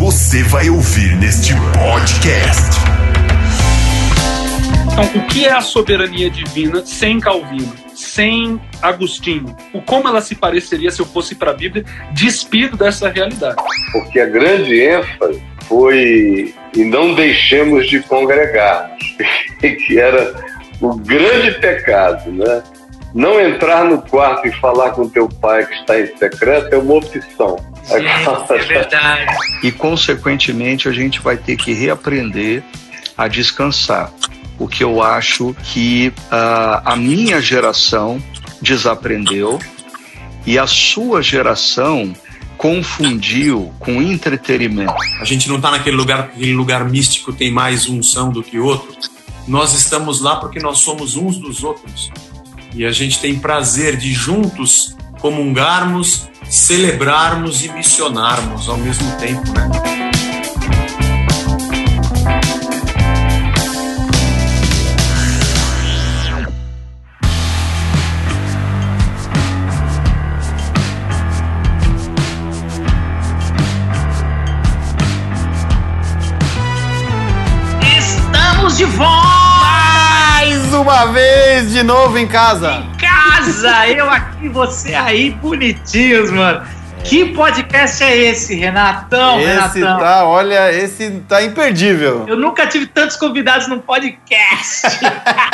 você vai ouvir neste podcast. Então, o que é a soberania divina sem Calvino, sem Agostinho? O como ela se pareceria se eu fosse para a Bíblia, despido dessa realidade? Porque a grande ênfase foi e não deixemos de congregarmos, que era o grande pecado, né? Não entrar no quarto e falar com teu pai que está em secreto é uma opção. Gente, é verdade. E, consequentemente, a gente vai ter que reaprender a descansar. Porque eu acho que uh, a minha geração desaprendeu e a sua geração confundiu com entretenimento. A gente não está naquele lugar, aquele lugar místico tem mais unção do que outro. Nós estamos lá porque nós somos uns dos outros. E a gente tem prazer de juntos comungarmos, celebrarmos e missionarmos ao mesmo tempo, né? Estamos de volta! Uma vez de novo em casa. Em casa! Eu aqui, você aí, bonitinhos, mano. Que podcast é esse, Renatão? esse Renatão? tá, olha, esse tá imperdível. Eu nunca tive tantos convidados num podcast.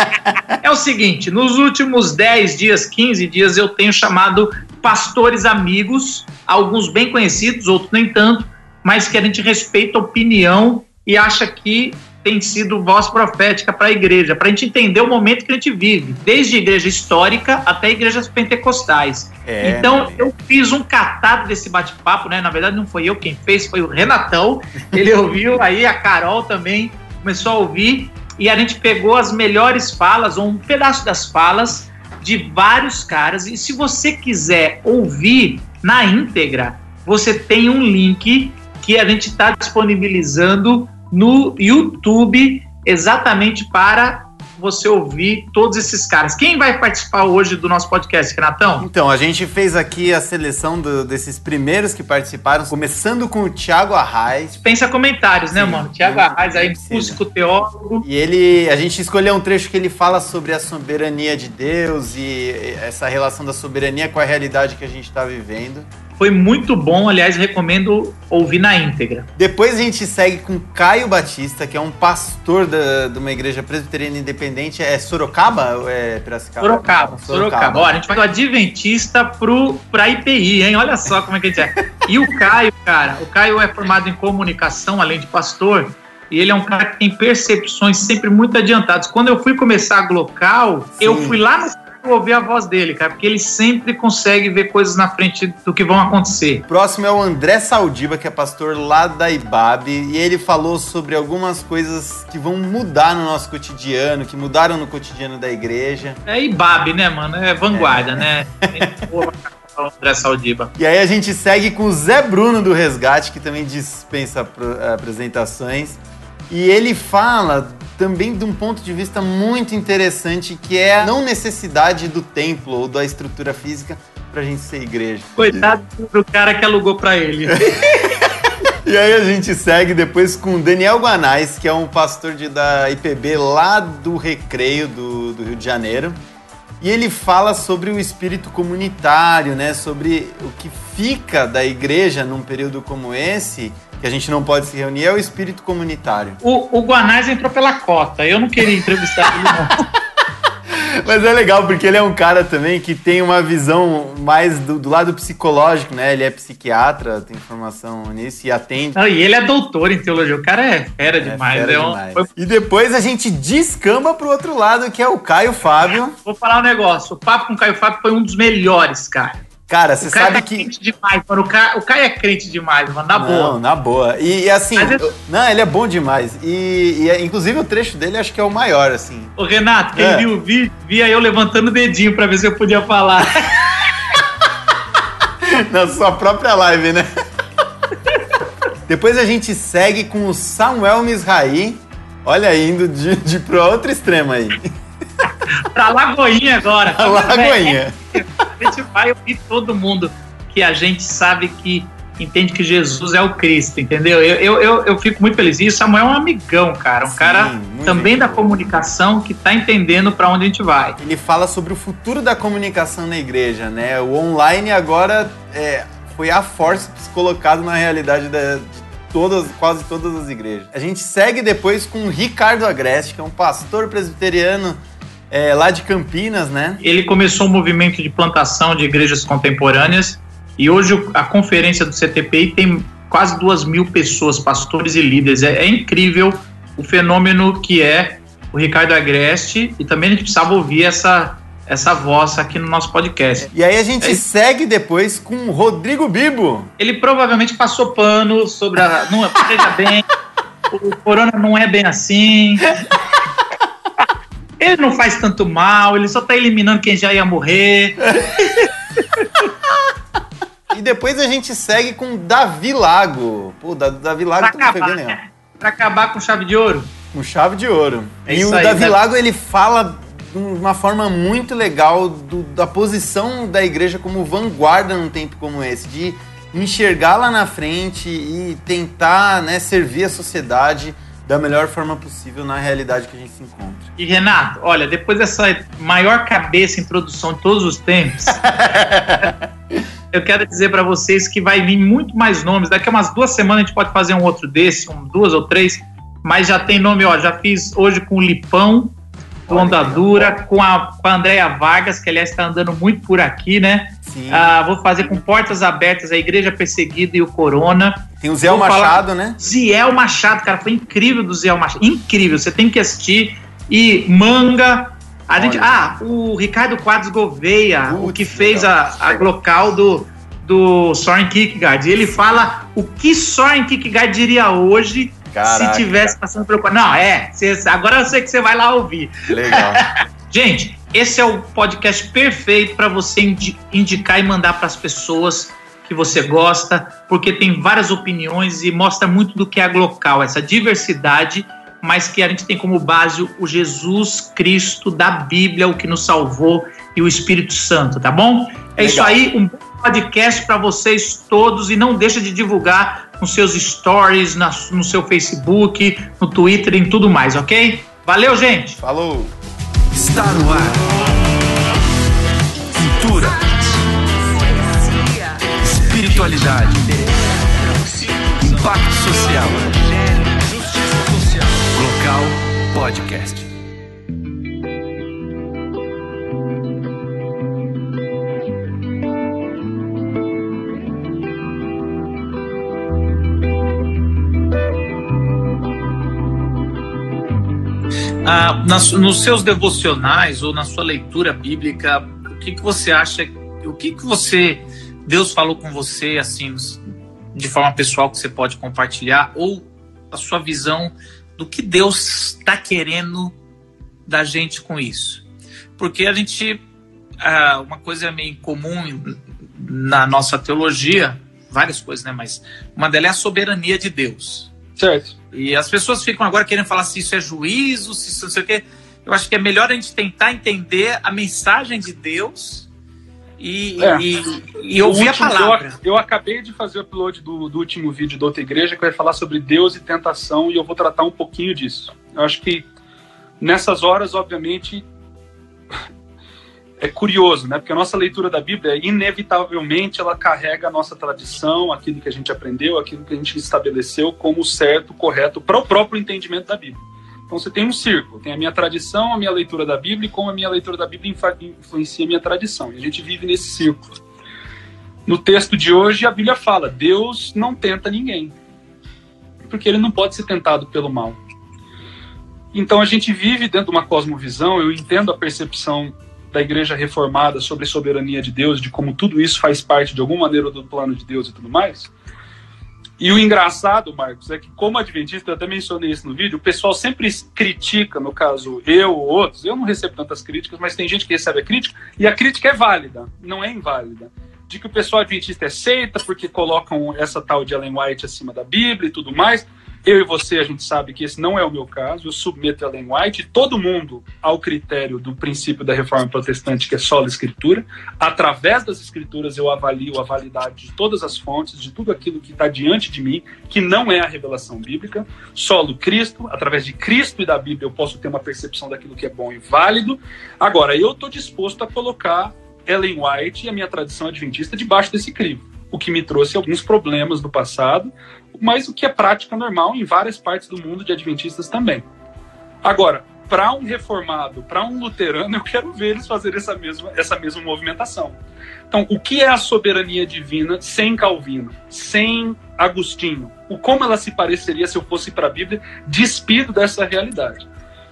é o seguinte, nos últimos 10 dias, 15 dias, eu tenho chamado pastores amigos, alguns bem conhecidos, outros nem tanto, mas que a gente respeita a opinião e acha que tem sido voz profética para a igreja, para a gente entender o momento que a gente vive, desde igreja histórica até igrejas pentecostais. É, então, eu fiz um catado desse bate-papo, né? Na verdade, não foi eu quem fez, foi o Renatão. Ele ouviu, aí a Carol também começou a ouvir, e a gente pegou as melhores falas, ou um pedaço das falas, de vários caras. E se você quiser ouvir na íntegra, você tem um link que a gente está disponibilizando no YouTube exatamente para você ouvir todos esses caras. Quem vai participar hoje do nosso podcast, Renatão? Então, a gente fez aqui a seleção do- desses primeiros que participaram, começando com o Thiago Arraes. Pensa comentários, né, Sim, mano? Tiago nem- Arraes aí, músico teólogo. E ele, a gente escolheu um trecho que ele fala sobre a soberania de Deus e essa relação da soberania com a realidade que a gente está vivendo. Foi muito bom, aliás, recomendo ouvir na íntegra. Depois a gente segue com Caio Batista, que é um pastor da- de uma igreja presbiteriana independente. É Sorocaba ou é Piracicaba? Sorocaba, Sorocaba. Ó, a gente vai do Adventista pro, pra IPI, hein? Olha só como é que a gente é. E o Caio, cara, o Caio é formado em comunicação, além de pastor, e ele é um cara que tem percepções sempre muito adiantadas. Quando eu fui começar a Glocal, eu fui lá no ouvir a voz dele, cara, porque ele sempre consegue ver coisas na frente do que vão acontecer. O próximo é o André Saldiba, que é pastor lá da IBAB, e ele falou sobre algumas coisas que vão mudar no nosso cotidiano, que mudaram no cotidiano da igreja. É IBAB, né, mano? É vanguarda, né? Pra caramba, André Saldiba. E aí a gente segue com o Zé Bruno do Resgate, que também dispensa apresentações. E ele fala também de um ponto de vista muito interessante, que é a não necessidade do templo ou da estrutura física pra gente ser igreja. Coitado do cara que alugou pra ele. E aí a gente segue depois com o Daniel Guanais, que é um pastor de, da IPB lá do Recreio do, do Rio de Janeiro. E ele fala sobre o espírito comunitário, né? Sobre o que fica da igreja num período como esse, que a gente não pode se reunir, é o espírito comunitário. O, o Guanais entrou pela cota. Eu não queria entrevistar ele, não. Mas é legal, porque ele é um cara também que tem uma visão mais do, do lado psicológico, né? Ele é psiquiatra, tem formação nisso e atende. Não, e ele é doutor em teologia. O cara é fera demais. fera é um- demais. foi- E depois a gente descamba pro outro lado, que é o Caio Fábio. Vou falar um negócio. O papo com o Caio Fábio foi um dos melhores, cara. Cara, você sabe é que. crente demais, mano. O Caio, o Caio é crente demais, mano. Na não, boa. na boa. E, e assim, Mas é- eu- não, ele é bom demais. E, e, inclusive o trecho dele acho que é o maior, assim. Ô, Renato, quem É. viu o vídeo, via eu levantando o dedinho pra ver se eu podia falar. Na sua própria live, né? Depois a gente segue com o Samuel Misraí. Olha, indo de, de pro outro extremo aí. Pra Lagoinha agora. A Lagoinha. A gente vai ouvir todo mundo que a gente sabe que entende que Jesus é o Cristo, entendeu? Eu, eu, eu, fico muito feliz. E o Samuel é um amigão, cara. Um Sim, cara também da comunicação que tá entendendo para onde a gente vai. Ele fala sobre o futuro da comunicação na igreja, né? O online agora é, foi a forceps colocado na realidade da- de todas, quase todas as igrejas. A gente segue depois com o Ricardo Agreste, que é um pastor presbiteriano é, lá de Campinas, né? Ele começou um movimento de plantação de igrejas contemporâneas e hoje a conferência do CTPI tem quase duas mil pessoas, pastores e líderes. É, é incrível o fenômeno que é o Ricardo Agreste e também a gente precisava ouvir essa, essa voz aqui no nosso podcast. E aí a gente É. segue depois com o Rodrigo Bibo. Ele provavelmente passou pano sobre a. Não, veja bem, o corona não é bem assim. Ele não faz tanto mal, ele só tá eliminando quem já ia morrer. E depois a gente segue com Davi Lago. Pô, da- Davi Lago Pra também foi bem né? Pra acabar com chave de ouro. Com chave de ouro. É e o aí, Davi Davi. Lago, ele fala de uma forma muito legal do- da posição da igreja como vanguarda num tempo como esse, de enxergar lá na frente e tentar né, servir a sociedade da melhor forma possível na realidade que a gente se encontra. E Renato, olha, depois dessa maior cabeça introdução de todos os tempos, eu quero dizer pra vocês que vai vir muito mais nomes. Daqui a umas duas semanas a gente pode fazer um outro desse, um, duas ou três, mas já tem nome, ó. Já fiz hoje com o Lipão, do Olha, Onda Dura, com a, com a Andréia Vargas, que aliás está andando muito por aqui, né? Sim. Ah, vou fazer com Portas Abertas, a Igreja Perseguida e o Corona. Tem o Zé vou falar- Machado, né? Ziel Machado, cara, foi incrível do Ziel Machado. Incrível, você tem que assistir. E Manga. A gente, Olha. ah, o Ricardo Quadros Gouveia, o Putz, que fez a, a local do, do Soren Kierkegaard. Ele fala o que Soren Kierkegaard diria hoje Caraca, se tivesse passando pelo. Não, é, cê- agora eu sei que você vai lá ouvir. Legal. Gente, esse é o podcast perfeito para você indi- indicar e mandar para as pessoas que você gosta, porque tem várias opiniões e mostra muito do que é a Glocal, essa diversidade, mas que a gente tem como base o Jesus Cristo da Bíblia, o que nos salvou e o Espírito Santo, tá bom? É isso Legal. aí, um podcast para vocês todos e não deixa de divulgar nos seus stories, na- no seu Facebook, no Twitter e em tudo mais, ok? Valeu, gente! Falou. Está no ar. Cultura. Espiritualidade. Impacto social. Local Podcast. Ah, nas- nos seus devocionais ou na sua leitura bíblica, o que, que você acha, o que, que você, Deus falou com você, assim, de forma pessoal que você pode compartilhar, ou a sua visão do que Deus está querendo da gente com isso? Porque a gente, ah, uma coisa meio comum na nossa teologia, várias coisas, né, mas uma delas é a soberania de Deus. Certo. E as pessoas ficam agora querendo falar se isso é juízo, se isso não sei o quê. Eu acho que é melhor a gente tentar entender a mensagem de Deus e, É. e, e ouvir a palavra. Eu, eu acabei de fazer o upload do, do último vídeo da outra igreja que vai falar sobre Deus e tentação e eu vou tratar um pouquinho disso. Eu acho que nessas horas, obviamente, é curioso, né? Porque a nossa leitura da Bíblia, inevitavelmente, ela carrega a nossa tradição, aquilo que a gente aprendeu, aquilo que a gente estabeleceu como certo, correto, para o próprio entendimento da Bíblia. Então você tem um círculo, tem a minha tradição, a minha leitura da Bíblia e como a minha leitura da Bíblia influencia a minha tradição. E a gente vive nesse círculo. No texto de hoje, a Bíblia fala: Deus não tenta ninguém, porque ele não pode ser tentado pelo mal. Então a gente vive dentro de uma cosmovisão, eu entendo a percepção da igreja reformada sobre a soberania de Deus, de como tudo isso faz parte de alguma maneira do plano de Deus e tudo mais. E o engraçado, Marcos, é que como adventista, eu até mencionei isso no vídeo, o pessoal sempre critica, no caso eu ou outros, eu não recebo tantas críticas, mas tem gente que recebe a crítica, e a crítica é válida, não é inválida. De que o pessoal adventista é seita porque colocam essa tal de Ellen White acima da Bíblia e tudo mais. Eu e você, a gente sabe que esse não é o meu caso. Eu submeto Ellen White todo mundo ao critério do princípio da reforma protestante, que é só a escritura. Através das escrituras, eu avalio a validade de todas as fontes, de tudo aquilo que está diante de mim, que não é a revelação bíblica. Solo Cristo, através de Cristo e da Bíblia, eu posso ter uma percepção daquilo que é bom e válido. Agora, eu estou disposto a colocar Ellen White e a minha tradição adventista debaixo desse crivo o que me trouxe alguns problemas no passado, mas o que é prática normal em várias partes do mundo de adventistas também. Agora, para um reformado, para um luterano, eu quero ver eles fazerem essa mesma, essa mesma movimentação. Então, o que é a soberania divina sem Calvino, sem Agostinho? O como ela se pareceria se eu fosse para a Bíblia, despido dessa realidade?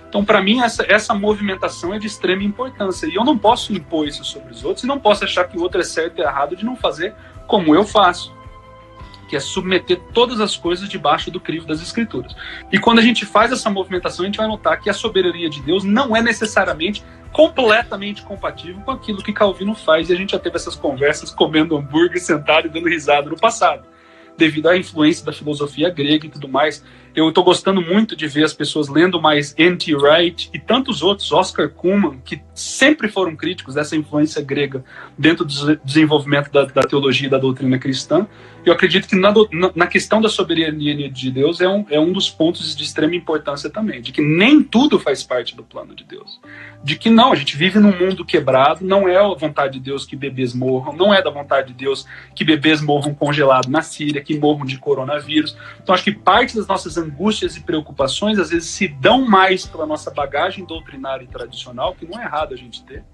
Então, para mim, essa, essa movimentação é de extrema importância. E eu não posso impor isso sobre os outros e não posso achar que o outro é certo e errado de não fazer como eu faço, que é submeter todas as coisas debaixo do crivo das Escrituras. E quando a gente faz essa movimentação, a gente vai notar que a soberania de Deus não é necessariamente completamente compatível com aquilo que Calvino faz, e a gente já teve essas conversas comendo hambúrguer, sentado e dando risada no passado, devido à influência da filosofia grega e tudo mais. Eu estou gostando muito de ver as pessoas lendo mais N.T. Wright e tantos outros, Oscar Kuhlman, que sempre foram críticos dessa influência grega dentro do desenvolvimento da, da teologia e da doutrina cristã. Eu acredito que na, na, questão da soberania de Deus é um, é um dos pontos de extrema importância também, de que nem tudo faz parte do plano de Deus. De que não, a gente vive num mundo quebrado, não é a vontade de Deus que bebês morram, não é da vontade de Deus que bebês morram congelados na Síria, que morram de coronavírus. Então acho que parte das nossas angústias e preocupações às vezes se dão mais pela nossa bagagem doutrinária e tradicional, que não é errado a gente ter.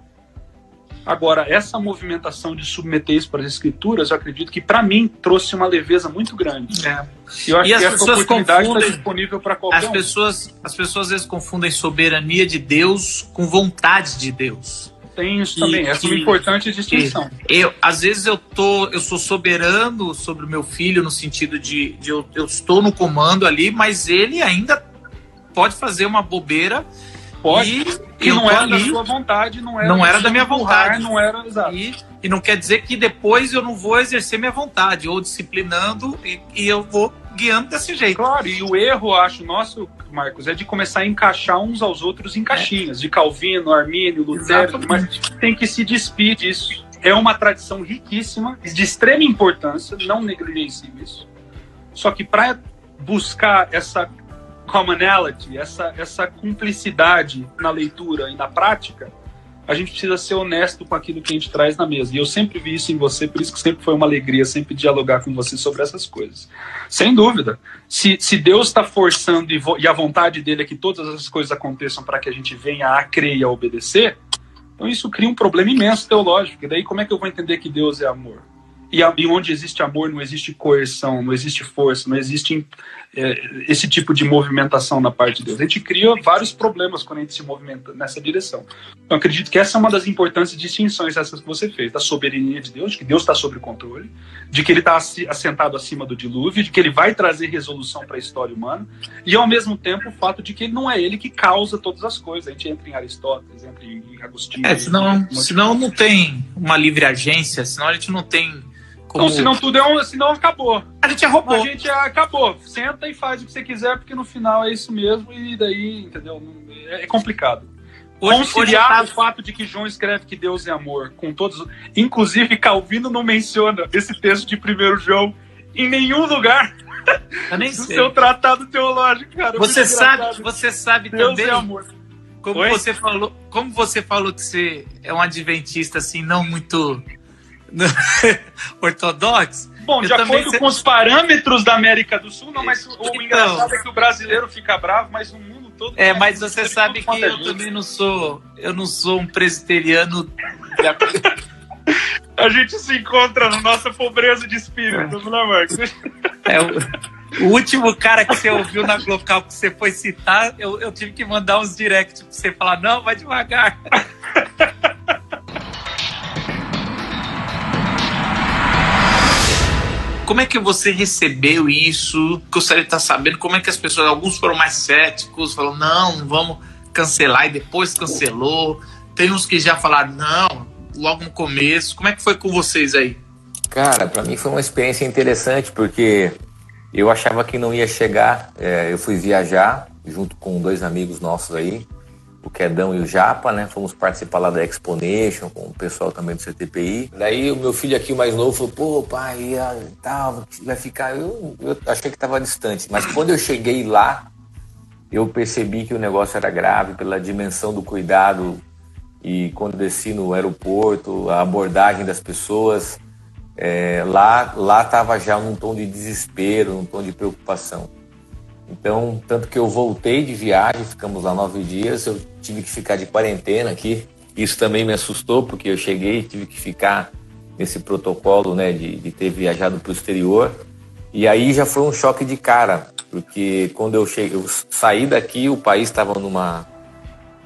Agora, essa movimentação de submeter isso para as escrituras, eu acredito que para mim trouxe uma leveza muito grande. É. Eu acho e as que essa pessoas oportunidade está confundem- disponível para qualquer As um. pessoas, as pessoas às vezes confundem soberania de Deus com vontade de Deus. Tem isso E- também, essa é uma importante distinção. Eu, às vezes eu tô, eu sou soberano sobre o meu filho no sentido de, de eu, eu estou no comando ali, mas ele ainda pode fazer uma bobeira Pode. e, Que não era da ali, sua vontade, não era, Não era da minha empurrar, vontade. Não era, exato. e, e não quer dizer que depois eu não vou exercer minha vontade ou disciplinando e, e eu vou guiando desse jeito. Claro, e o erro, acho, nosso, Marcos, é de começar a encaixar uns aos outros em caixinhas, de Calvino, Armínio, Lutero, mas tem que se despir disso. É uma tradição riquíssima, de extrema importância, não negligencie isso. Só que para buscar essa commonality, essa, essa cumplicidade na leitura e na prática, a gente precisa ser honesto com aquilo que a gente traz na mesa. E eu sempre vi isso em você, por isso que sempre foi uma alegria sempre dialogar com você sobre essas coisas. Sem dúvida. Se, se Deus está forçando e, e a vontade dele é que todas essas coisas aconteçam para que a gente venha a crer e a obedecer, então isso cria um problema imenso teológico. E daí como é que eu vou entender que Deus é amor? E, e onde existe amor não existe coerção, não existe força, não existe é, esse tipo de movimentação na parte de Deus. A gente cria vários problemas quando a gente se movimenta nessa direção. Então, acredito que essa é uma das importantes distinções essas que você fez, da soberania de Deus, de que Deus está sob controle, de que ele está assentado acima do dilúvio, de que ele vai trazer resolução para a história humana, e ao mesmo tempo o fato de que não é ele que causa todas as coisas. A gente entra em Aristóteles, entra em Agostinho. É, senão, senão não tem uma livre agência, senão a gente não tem como. Então, senão tudo é um. Senão acabou. a gente é robô. A gente acabou. Senta e faz o que você quiser, porque no final é isso mesmo, e daí, entendeu? É é complicado. Hoje, hoje Conciliar eu o fato de que João escreve que Deus é amor, com todos. Inclusive, Calvino não menciona esse texto de 1 João em nenhum lugar eu nem sei. seu tratado teológico, cara. É Você sabe, você sabe Deus também é amor. como Oi? você falou, como você falou que você é um adventista assim não muito ortodoxo. Bom, de acordo sei- com os parâmetros da América do Sul, não, mas o, Então. engraçado é que o brasileiro fica bravo, mas no mundo todo. É, mas você de sabe que é eu também não sou, eu não sou um presbiteriano. A gente se encontra na nossa pobreza de espírito, né, Marcos? É, o, o último cara que você ouviu na local que você foi citar, eu, eu tive que mandar uns direct pra você falar, não, vai devagar. Como é que você recebeu isso? Gostaria de estar sabendo como é que as pessoas, alguns foram mais céticos, falaram, não, vamos cancelar, e depois cancelou. Tem uns que já falaram, não, logo no começo. Como é que foi com vocês aí? Cara, pra mim foi uma experiência interessante porque Eu achava que não ia chegar. É, eu fui viajar junto com dois amigos nossos aí, o Quedão e o Japa, né? Fomos participar lá da Exponation com o pessoal também do CTPI. Daí o meu filho aqui, o mais novo, falou: pô, pai, tal, vai ficar. Eu, eu achei que estava distante, mas quando eu cheguei lá, eu percebi que o negócio era grave pela dimensão do cuidado e quando desci no aeroporto, a abordagem das pessoas. É, lá lá estava já num tom de desespero, num tom de preocupação. Então, tanto que eu voltei de viagem, ficamos lá nove dias, eu tive que ficar de quarentena aqui. Isso também me assustou, porque eu cheguei e tive que ficar nesse protocolo né, de, de ter viajado para o exterior. E aí já foi um choque de cara, porque quando eu cheguei, eu saí daqui, o país estava numa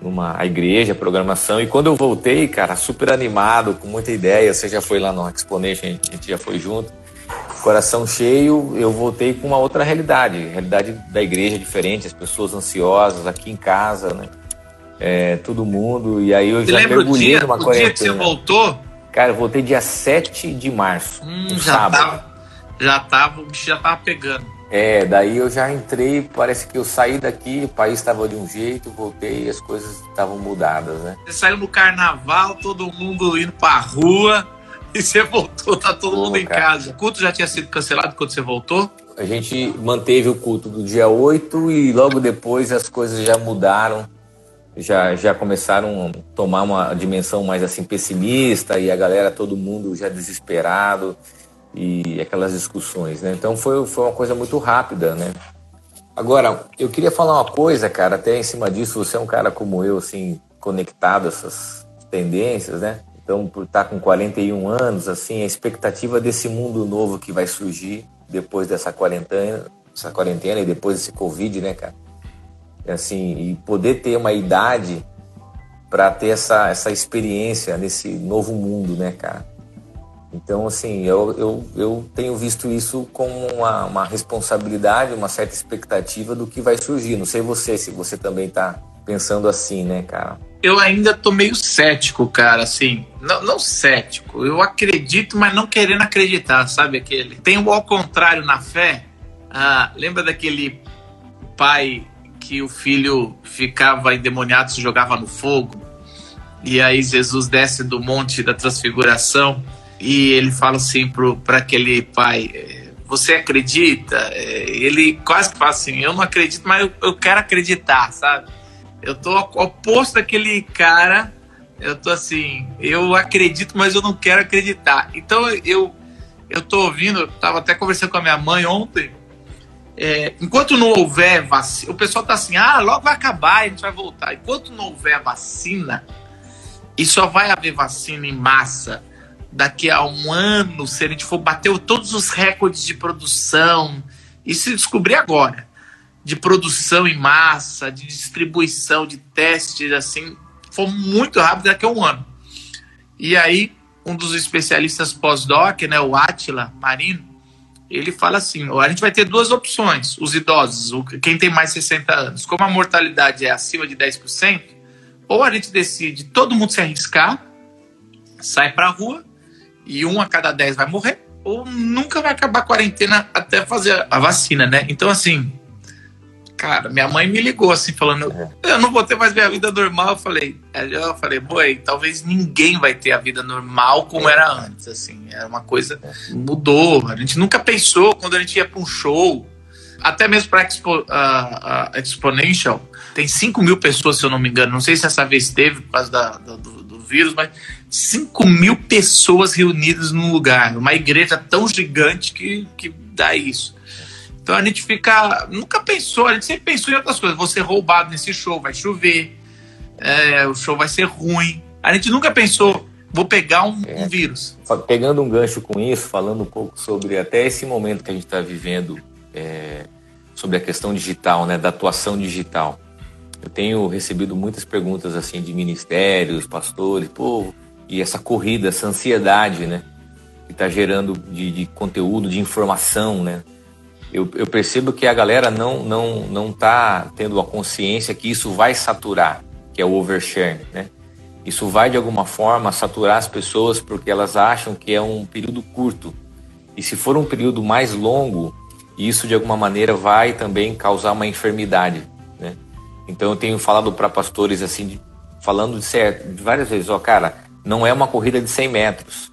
numa igreja, programação, e quando eu voltei, cara, super animado, com muita ideia, você já foi lá no Exponation, a gente já foi junto coração cheio, eu voltei com uma outra realidade, realidade da igreja diferente, as pessoas ansiosas aqui em casa, né? É, todo mundo, e aí eu você já mergulhei dia, numa quarentena. dia que você voltou? Cara, eu voltei dia 7 de março, hum, um já sábado. Tava, já tava, o bicho já tava pegando. É, daí eu já entrei, parece que eu saí daqui, o país estava de um jeito, voltei e as coisas estavam mudadas, né? Você saiu no carnaval, todo mundo indo pra rua, e você voltou, tá todo Pô, mundo em casa. O culto já tinha sido cancelado quando você voltou? A gente manteve o culto do dia 8 e logo depois as coisas já mudaram. Já, já começaram a tomar uma dimensão mais assim pessimista e a galera, todo mundo já desesperado e aquelas discussões, né? Então foi, foi uma coisa muito rápida, né? Agora, eu queria falar uma coisa, cara, até em cima disso, você é um cara como eu, assim, conectado a essas tendências, né? Então, por estar com 41 anos, assim, a expectativa desse mundo novo que vai surgir depois dessa quarentena, essa quarentena e depois desse Covid, né, cara? Assim, e poder ter uma idade para ter essa, essa experiência nesse novo mundo, né, cara? Então, assim, eu, eu, eu tenho visto isso como uma, uma responsabilidade, uma certa expectativa do que vai surgir. Não sei você, se você também está pensando assim, né, cara? eu ainda tô meio cético, cara, assim. Não, não, cético, eu acredito, mas não querendo acreditar, sabe aquele? Tem o ao contrário na fé. Ah, lembra daquele pai que o filho ficava endemoniado, se jogava no fogo? E aí Jesus desce do monte da transfiguração e ele fala assim para aquele pai: é, Você acredita? É, ele quase fala assim: Eu não acredito, mas eu, eu quero acreditar, sabe? Eu tô oposto daquele cara. Eu tô assim, eu acredito, mas eu não quero acreditar. Então eu eu tô ouvindo, eu tava até conversando com a minha mãe ontem. É, enquanto não houver vacina, o pessoal tá assim, ah, logo vai acabar, a gente vai voltar. Enquanto não houver vacina, e só vai haver vacina em massa daqui a um ano, se a gente for bater todos os recordes de produção, e se descobrir agora de produção em massa, de distribuição, de testes, assim, foi muito rápido daqui a um ano. E aí, um dos especialistas pós-doc, né, o Atila Marino, ele fala assim: a gente vai ter duas opções, os idosos, quem tem mais de 60 anos. Como a mortalidade é acima de 10%, ou a gente decide todo mundo se arriscar, sai para a rua, e um a cada 10 vai morrer, ou nunca vai acabar a quarentena até fazer a vacina, né? Então, assim, Cara, minha mãe me ligou assim, falando, é. eu não vou ter mais minha vida normal. Eu falei, eu falei, boi, talvez ninguém vai ter a vida normal como era antes, assim. Era uma coisa, mudou. A gente nunca pensou quando a gente ia para um show, até mesmo para Expo, uh, uh, Exponential, tem 5 mil pessoas, se eu não me engano. Não sei se essa vez teve por causa da, do, do vírus, mas 5 mil pessoas reunidas num lugar. Uma igreja tão gigante que, que dá isso. Então a gente fica. Nunca pensou, a gente sempre pensou em outras coisas. Vou ser roubado nesse show, vai chover, é, o show vai ser ruim. A gente nunca pensou, vou pegar um, é. um, vírus. Pegando um gancho com isso, falando um pouco sobre até esse momento que a gente está vivendo, é, sobre a questão digital, né, da atuação digital. Eu tenho recebido muitas perguntas assim de ministérios, pastores, povo, e essa corrida, essa ansiedade, né, que está gerando de, de conteúdo, de informação, né eu, eu percebo que a galera não não não está tendo a consciência que isso vai saturar, que é o overshare, né? Isso vai de alguma forma saturar as pessoas porque elas acham que é um período curto. E se for um período mais longo, isso de alguma maneira vai também causar uma enfermidade, né? Então eu tenho falado para pastores assim, de, falando de, certo, de várias vezes, ó, cara, não é uma corrida de 100 metros.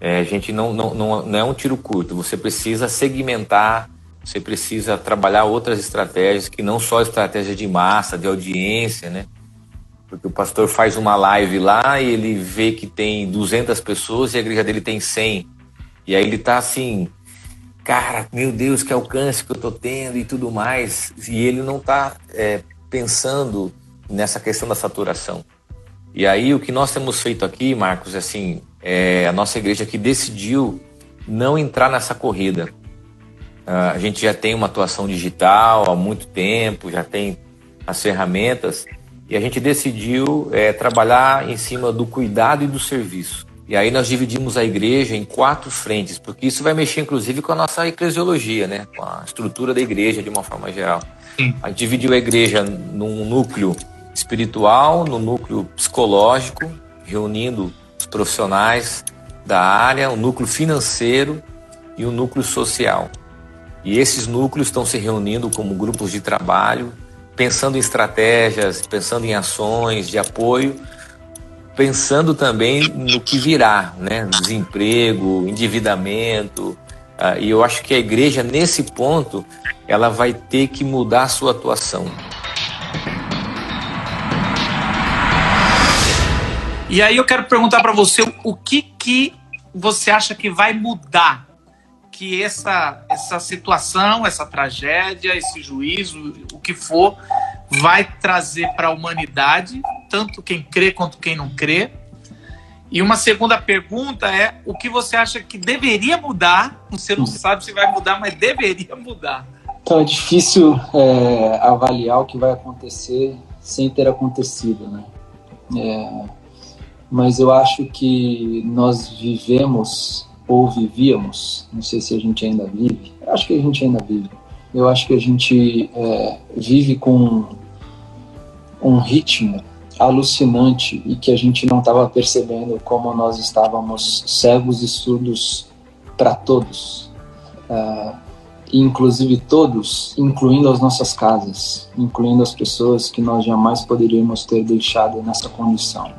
É, a gente não, não, não, não é um tiro curto. Você precisa segmentar, você precisa trabalhar outras estratégias que não só estratégia de massa, de audiência, né? Porque o pastor faz uma live lá e ele vê que tem 200 pessoas e a igreja dele tem 100. E aí ele tá assim, cara, meu Deus, que alcance que eu tô tendo e tudo mais. E ele não tá é, pensando nessa questão da saturação. E aí o que nós temos feito aqui, Marcos, é assim, é a nossa igreja que decidiu não entrar nessa corrida. Uh, a gente já tem uma atuação digital há muito tempo, já tem as ferramentas, e a gente decidiu é, trabalhar em cima do cuidado e do serviço. E aí nós dividimos a igreja em quatro frentes, porque isso vai mexer inclusive com a nossa eclesiologia, né? com a estrutura da igreja de uma forma geral. Sim. A gente dividiu a igreja num núcleo espiritual, no núcleo psicológico, reunindo os profissionais da área, o núcleo financeiro e o núcleo social. E esses núcleos estão se reunindo como grupos de trabalho pensando em estratégias, pensando em ações de apoio, pensando também no que virá, né? Desemprego, endividamento. Uh, e eu acho que a igreja, nesse ponto, ela vai ter que mudar a sua atuação. E aí eu quero perguntar para você o que, que você acha que vai mudar que essa, essa situação, essa tragédia, esse juízo, o que for, vai trazer para a humanidade, tanto quem crê quanto quem não crê. E uma segunda pergunta é: o que você acha que deveria mudar? Você não sabe se vai mudar, mas deveria mudar. Então é difícil é, avaliar o que vai acontecer sem ter acontecido, né? É, mas eu acho que nós vivemos ou vivíamos, não sei se a gente ainda vive, eu acho que a gente ainda vive. Eu acho que a gente é, vive com um ritmo alucinante e que a gente não estava percebendo como nós estávamos cegos e surdos para todos. Uh, inclusive todos, incluindo as nossas casas, incluindo as pessoas que nós jamais poderíamos ter deixado nessa condição.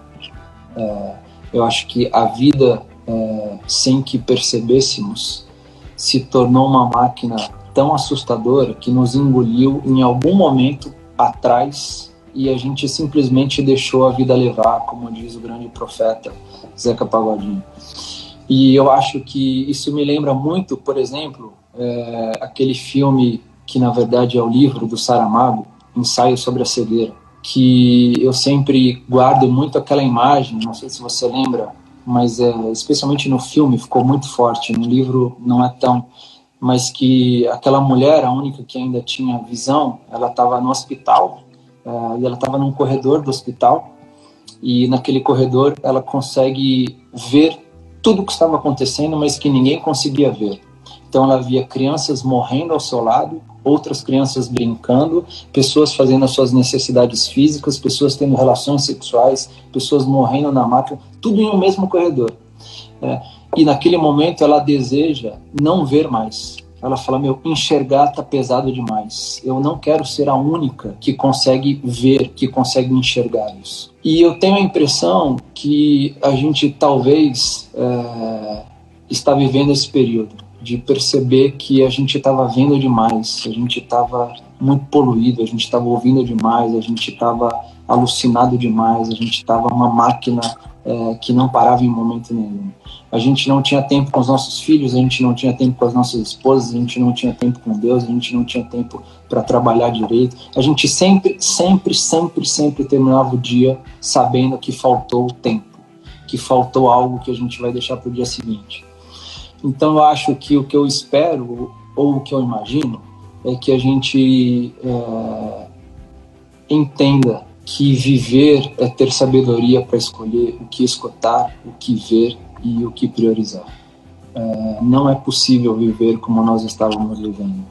Uh, eu acho que a vida é, sem que percebêssemos, se tornou uma máquina tão assustadora que nos engoliu em algum momento atrás e a gente simplesmente deixou a vida levar, como diz o grande profeta Zeca Pagodinho. E eu acho que isso me lembra muito, por exemplo, é, aquele filme que na verdade é o livro do Saramago, Ensaio sobre a Cegueira, que eu sempre guardo muito aquela imagem, não sei se você lembra, mas é, especialmente no filme ficou muito forte, no livro não é tão, mas que aquela mulher, a única que ainda tinha visão, ela estava no hospital é, e ela estava num corredor do hospital e naquele corredor ela consegue ver tudo o que estava acontecendo, mas que ninguém conseguia ver. Então ela via crianças morrendo ao seu lado, outras crianças brincando, pessoas fazendo as suas necessidades físicas, pessoas tendo relações sexuais, pessoas morrendo na máquina, tudo em um mesmo corredor. É, e naquele momento ela deseja não ver mais. Ela fala: Meu, enxergar tá pesado demais. Eu não quero ser a única que consegue ver, que consegue enxergar isso. E eu tenho a impressão que a gente talvez é, está vivendo esse período de perceber que a gente estava vendo demais, a gente estava muito poluído, a gente estava ouvindo demais, a gente estava alucinado demais, a gente estava uma máquina é, que não parava em momento nenhum. A gente não tinha tempo com os nossos filhos, a gente não tinha tempo com as nossas esposas, a gente não tinha tempo com Deus, a gente não tinha tempo para trabalhar direito. A gente sempre, sempre, sempre, sempre terminava o dia sabendo que faltou tempo, que faltou algo que a gente vai deixar para o dia seguinte. Então eu acho que o que eu espero ou o que eu imagino é que a gente é, entenda que viver é ter sabedoria para escolher o que escutar, o que ver e o que priorizar. É, não é possível viver como nós estávamos vivendo.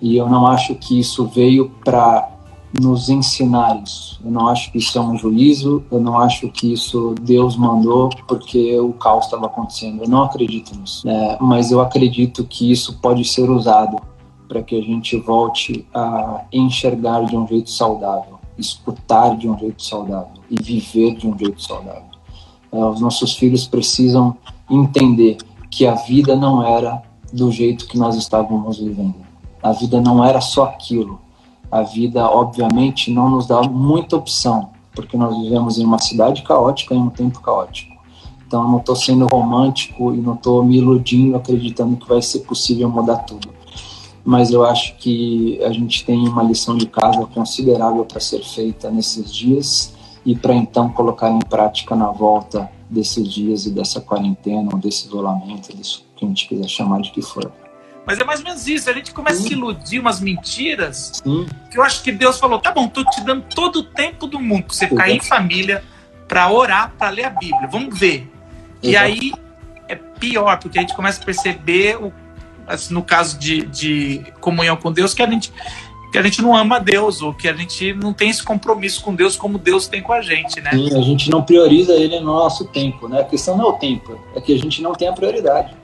E eu não acho que isso veio para nos ensinar isso. Eu não acho que isso é um juízo, eu não acho que isso Deus mandou porque o caos estava acontecendo. Eu não acredito nisso. É, mas eu acredito que isso pode ser usado para que a gente volte a enxergar de um jeito saudável, escutar de um jeito saudável e viver de um jeito saudável. É, os nossos filhos precisam entender que a vida não era do jeito que nós estávamos vivendo. A vida não era só aquilo. A vida, obviamente, não nos dá muita opção, porque nós vivemos em uma cidade caótica e em um tempo caótico. Então, eu não estou sendo romântico e não estou me iludindo, acreditando que vai ser possível mudar tudo. Mas eu acho que a gente tem uma lição de casa considerável para ser feita nesses dias e para então colocar em prática na volta desses dias e dessa quarentena, ou desse isolamento, disso que a gente quiser chamar de que for. Mas é mais ou menos isso, a gente começa Sim. a se iludir umas mentiras Sim. que eu acho que Deus falou, tá bom, tô te dando todo o tempo do mundo pra você ficar em família, para orar, para ler a Bíblia, vamos ver. E aí é pior, porque a gente começa a perceber, o, assim, no caso de, de comunhão com Deus, que a gente que a gente não ama Deus, ou que a gente não tem esse compromisso com Deus como Deus tem com a gente, né? Sim, a gente não prioriza ele no nosso tempo, né? A questão não é o tempo, é que a gente não tem a prioridade.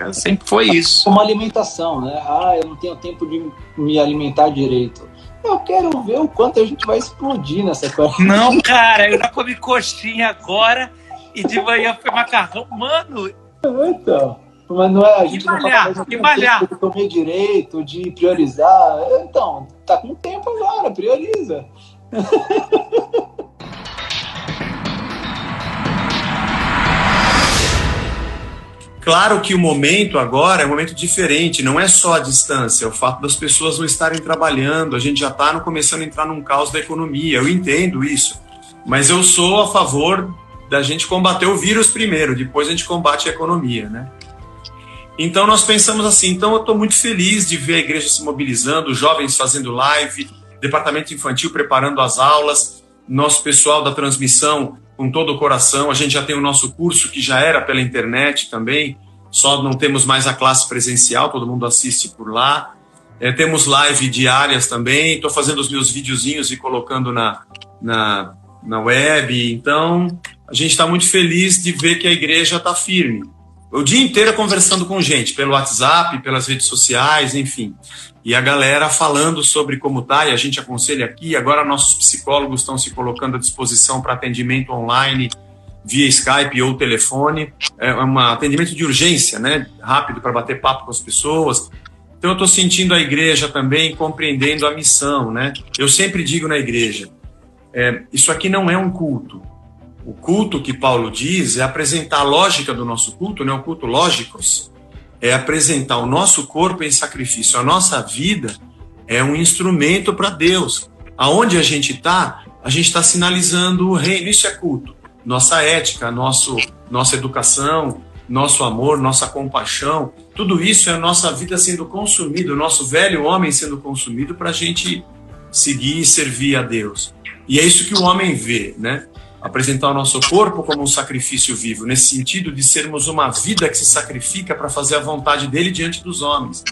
É, sempre foi isso. Como alimentação, né? Ah, eu não tenho tempo de me alimentar direito. Eu quero ver o quanto a gente vai explodir nessa coisa. Não, cara, eu já comi coxinha agora e de manhã foi macarrão. Mano. Então. Mas não é a gente não malhar, fala, e malhar. de comer direito, de priorizar. Então, tá com tempo agora, prioriza. Claro que o momento agora é um momento diferente, não é só a distância, é o fato das pessoas não estarem trabalhando, a gente já está começando a entrar num caos da economia, eu entendo isso, mas eu sou a favor da gente combater o vírus primeiro, depois a gente combate a economia, né? Então nós pensamos assim, então eu estou muito feliz de ver a igreja se mobilizando, jovens fazendo live, departamento infantil preparando as aulas, nosso pessoal da transmissão com todo o coração. A gente já tem o nosso curso que já era pela internet também, só não temos mais a classe presencial, todo mundo assiste por lá. É, temos live diárias também, estou fazendo os meus videozinhos e colocando na, na, na web. Então, a gente está muito feliz de ver que a igreja está firme o dia inteiro conversando com gente, pelo WhatsApp, pelas redes sociais, enfim. E a galera falando sobre como tá, e a gente aconselha aqui. Agora, nossos psicólogos estão se colocando à disposição para atendimento online via Skype ou telefone. É um atendimento de urgência, né? Rápido para bater papo com as pessoas. Então, eu estou sentindo a igreja também compreendendo a missão, né? Eu sempre digo na igreja: é, isso aqui não é um culto o culto que Paulo diz é apresentar a lógica do nosso culto, né? o culto lógicos, é apresentar o nosso corpo em sacrifício. A nossa vida é um instrumento para Deus. Aonde a gente está, a gente está sinalizando o reino. Isso é culto. Nossa ética, nosso, nossa educação, nosso amor, nossa compaixão, tudo isso é a nossa vida sendo consumida, o nosso velho homem sendo consumido para a gente seguir e servir a Deus. E é isso que o homem vê, né? Apresentar o nosso corpo como um sacrifício vivo, nesse sentido de sermos uma vida que se sacrifica para fazer a vontade dele diante dos homens.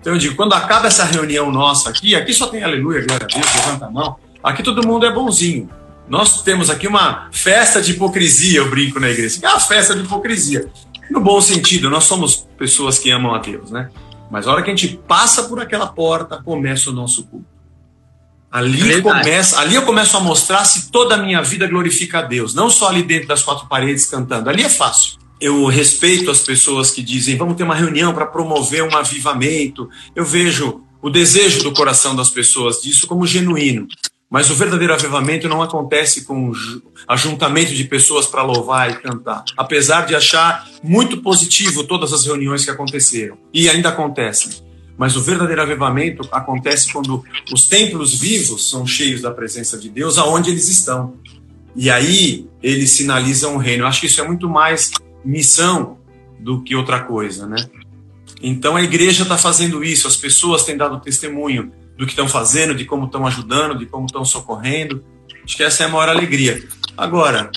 Então eu digo, quando acaba essa reunião nossa aqui, aqui só tem aleluia, glória a Deus, levanta a mão, aqui todo mundo é bonzinho. Nós temos aqui uma festa de hipocrisia, eu brinco na igreja. É uma festa de hipocrisia. No bom sentido, nós somos pessoas que amam a Deus, né? Mas a hora que a gente passa por aquela porta, começa o nosso culto. Ali, começa, ali eu começo a mostrar se toda a minha vida glorifica a Deus, não só ali dentro das quatro paredes cantando. Ali é fácil. Eu respeito as pessoas que dizem vamos ter uma reunião para promover um avivamento. Eu vejo o desejo do coração das pessoas disso como genuíno. Mas o verdadeiro avivamento não acontece com ajuntamento de pessoas para louvar e cantar. Apesar de achar muito positivo todas as reuniões que aconteceram. E ainda acontecem. Mas o verdadeiro avivamento acontece quando os templos vivos são cheios da presença de Deus aonde eles estão. E aí eles sinalizam o reino. Eu acho que isso é muito mais missão do que outra coisa, né? Então a igreja está fazendo isso, as pessoas têm dado testemunho do que estão fazendo, de como estão ajudando, de como estão socorrendo. Acho que essa é a maior alegria. Agora,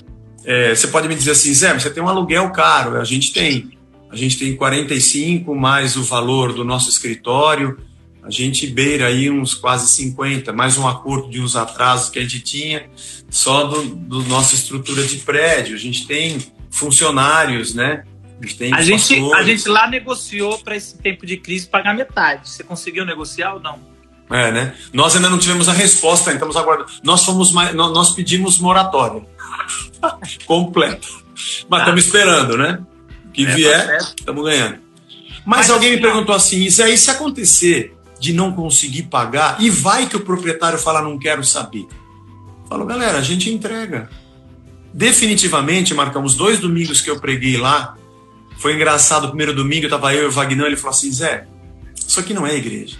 é, você pode me dizer assim, Zé, você tem um aluguel caro, a gente tem. A gente tem 45 mais o valor do nosso escritório. A gente beira aí uns quase 50, mais um acordo de uns atrasos que a gente tinha só do, do nossa estrutura de prédio. A gente tem funcionários, né? A gente, tem A gente, a gente lá negociou para esse tempo de crise pagar metade. Você conseguiu negociar ou não? É, né? Nós ainda não tivemos a resposta, ainda estamos aguardando. Nós fomos mais, nó- nós pedimos moratória completa. Mas estamos esperando, né? Que É, tá vier, certo. estamos ganhando. Mas, Mas alguém me assim, ó. perguntou assim, isso aí se acontecer de não conseguir pagar, e vai que o proprietário fala, não quero saber. Falou, galera, a gente entrega. Definitivamente, marcamos dois domingos que eu preguei lá. Foi engraçado, o primeiro domingo, tava eu e o Vagnão, ele falou assim, Zé, isso aqui não é igreja.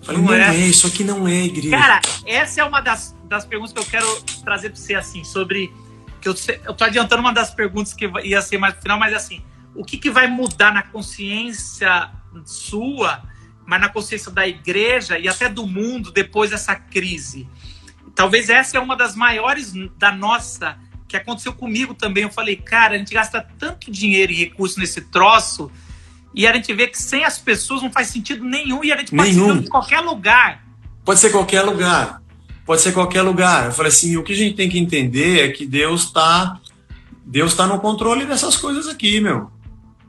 Eu falei, Não não, é. é. isso aqui não é igreja. Cara, essa é uma das, das perguntas que eu quero trazer para você, assim, sobre. que eu, eu tô adiantando uma das perguntas que ia ser mais no final, mas assim, o que, que vai mudar na consciência sua, mas na consciência da igreja e até do mundo depois dessa crise? Talvez essa é uma das maiores da nossa, que aconteceu comigo também. Eu falei, cara, a gente gasta tanto dinheiro e recurso nesse troço. E a gente vê que sem as pessoas não faz sentido nenhum e a gente pode Nenhum. ser em qualquer lugar. Pode ser qualquer lugar. Pode ser qualquer lugar. Eu falei assim, o que a gente tem que entender é que Deus está Deus tá no controle dessas coisas aqui, meu.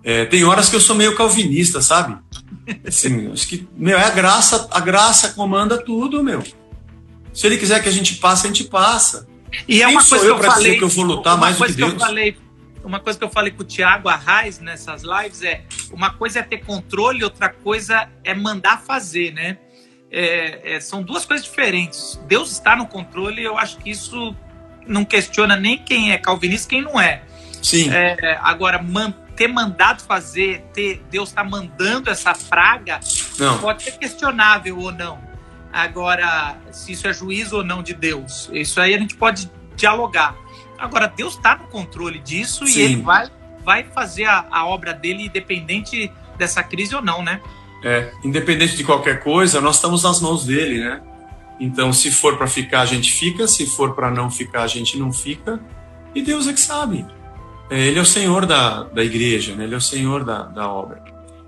É, tem horas que eu sou meio calvinista, sabe? Assim, acho que, meu, é a graça, a graça comanda tudo, meu. Se ele quiser que a gente passe, a gente passa. E é uma coisa eu que eu falei. que eu vou lutar mais do que eu Deus? falei, uma coisa que eu falei com o Thiago Arraes nessas lives é: uma coisa é ter controle, outra coisa é mandar fazer, né? É, é, são duas coisas diferentes. Deus está no controle, eu acho que isso não questiona nem quem é calvinista e quem não é. Sim. É, agora, man- ter mandado fazer, ter Deus está mandando essa praga, Não. pode ser questionável ou não. Agora, se isso é juízo ou não de Deus, isso aí a gente pode dialogar. Agora, Deus está no controle disso Sim. e ele vai, vai fazer a, a obra dele, independente dessa crise ou não, né? É, independente de qualquer coisa, nós estamos nas mãos dele, né? Então, se for para ficar, a gente fica. Se for para não ficar, a gente não fica. E Deus é que sabe. É, ele é o Senhor da, da igreja, né? Ele é o Senhor da, da obra.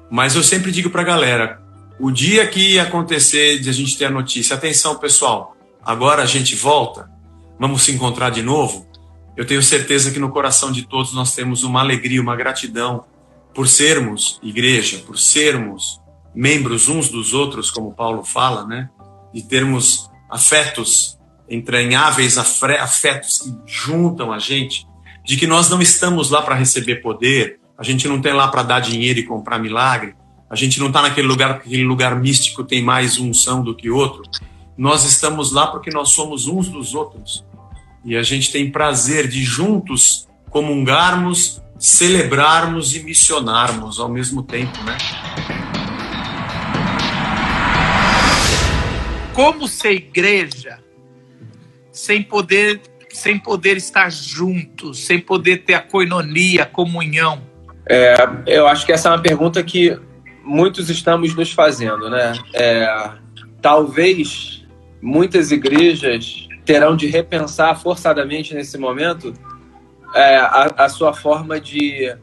Mas eu sempre digo para a galera: o dia que acontecer de a gente ter a notícia, atenção pessoal, agora a gente volta, vamos se encontrar de novo. Eu tenho certeza que no coração de todos nós temos uma alegria, uma gratidão por sermos igreja, por sermos membros uns dos outros, como Paulo fala, né? De termos afetos entranháveis, afetos que juntam a gente, de que nós não estamos lá para receber poder, a gente não tem lá para dar dinheiro e comprar milagre, a gente não está naquele lugar, aquele lugar místico tem mais unção do que outro. Nós estamos lá porque nós somos uns dos outros. E a gente tem prazer de juntos comungarmos, celebrarmos e missionarmos ao mesmo tempo, né? Como ser igreja sem poder, sem poder estar juntos, sem poder ter a coinonia, a comunhão? É, eu acho que essa é uma pergunta que muitos estamos nos fazendo, né? É, talvez muitas igrejas terão de repensar forçadamente nesse momento é, a, a sua forma de,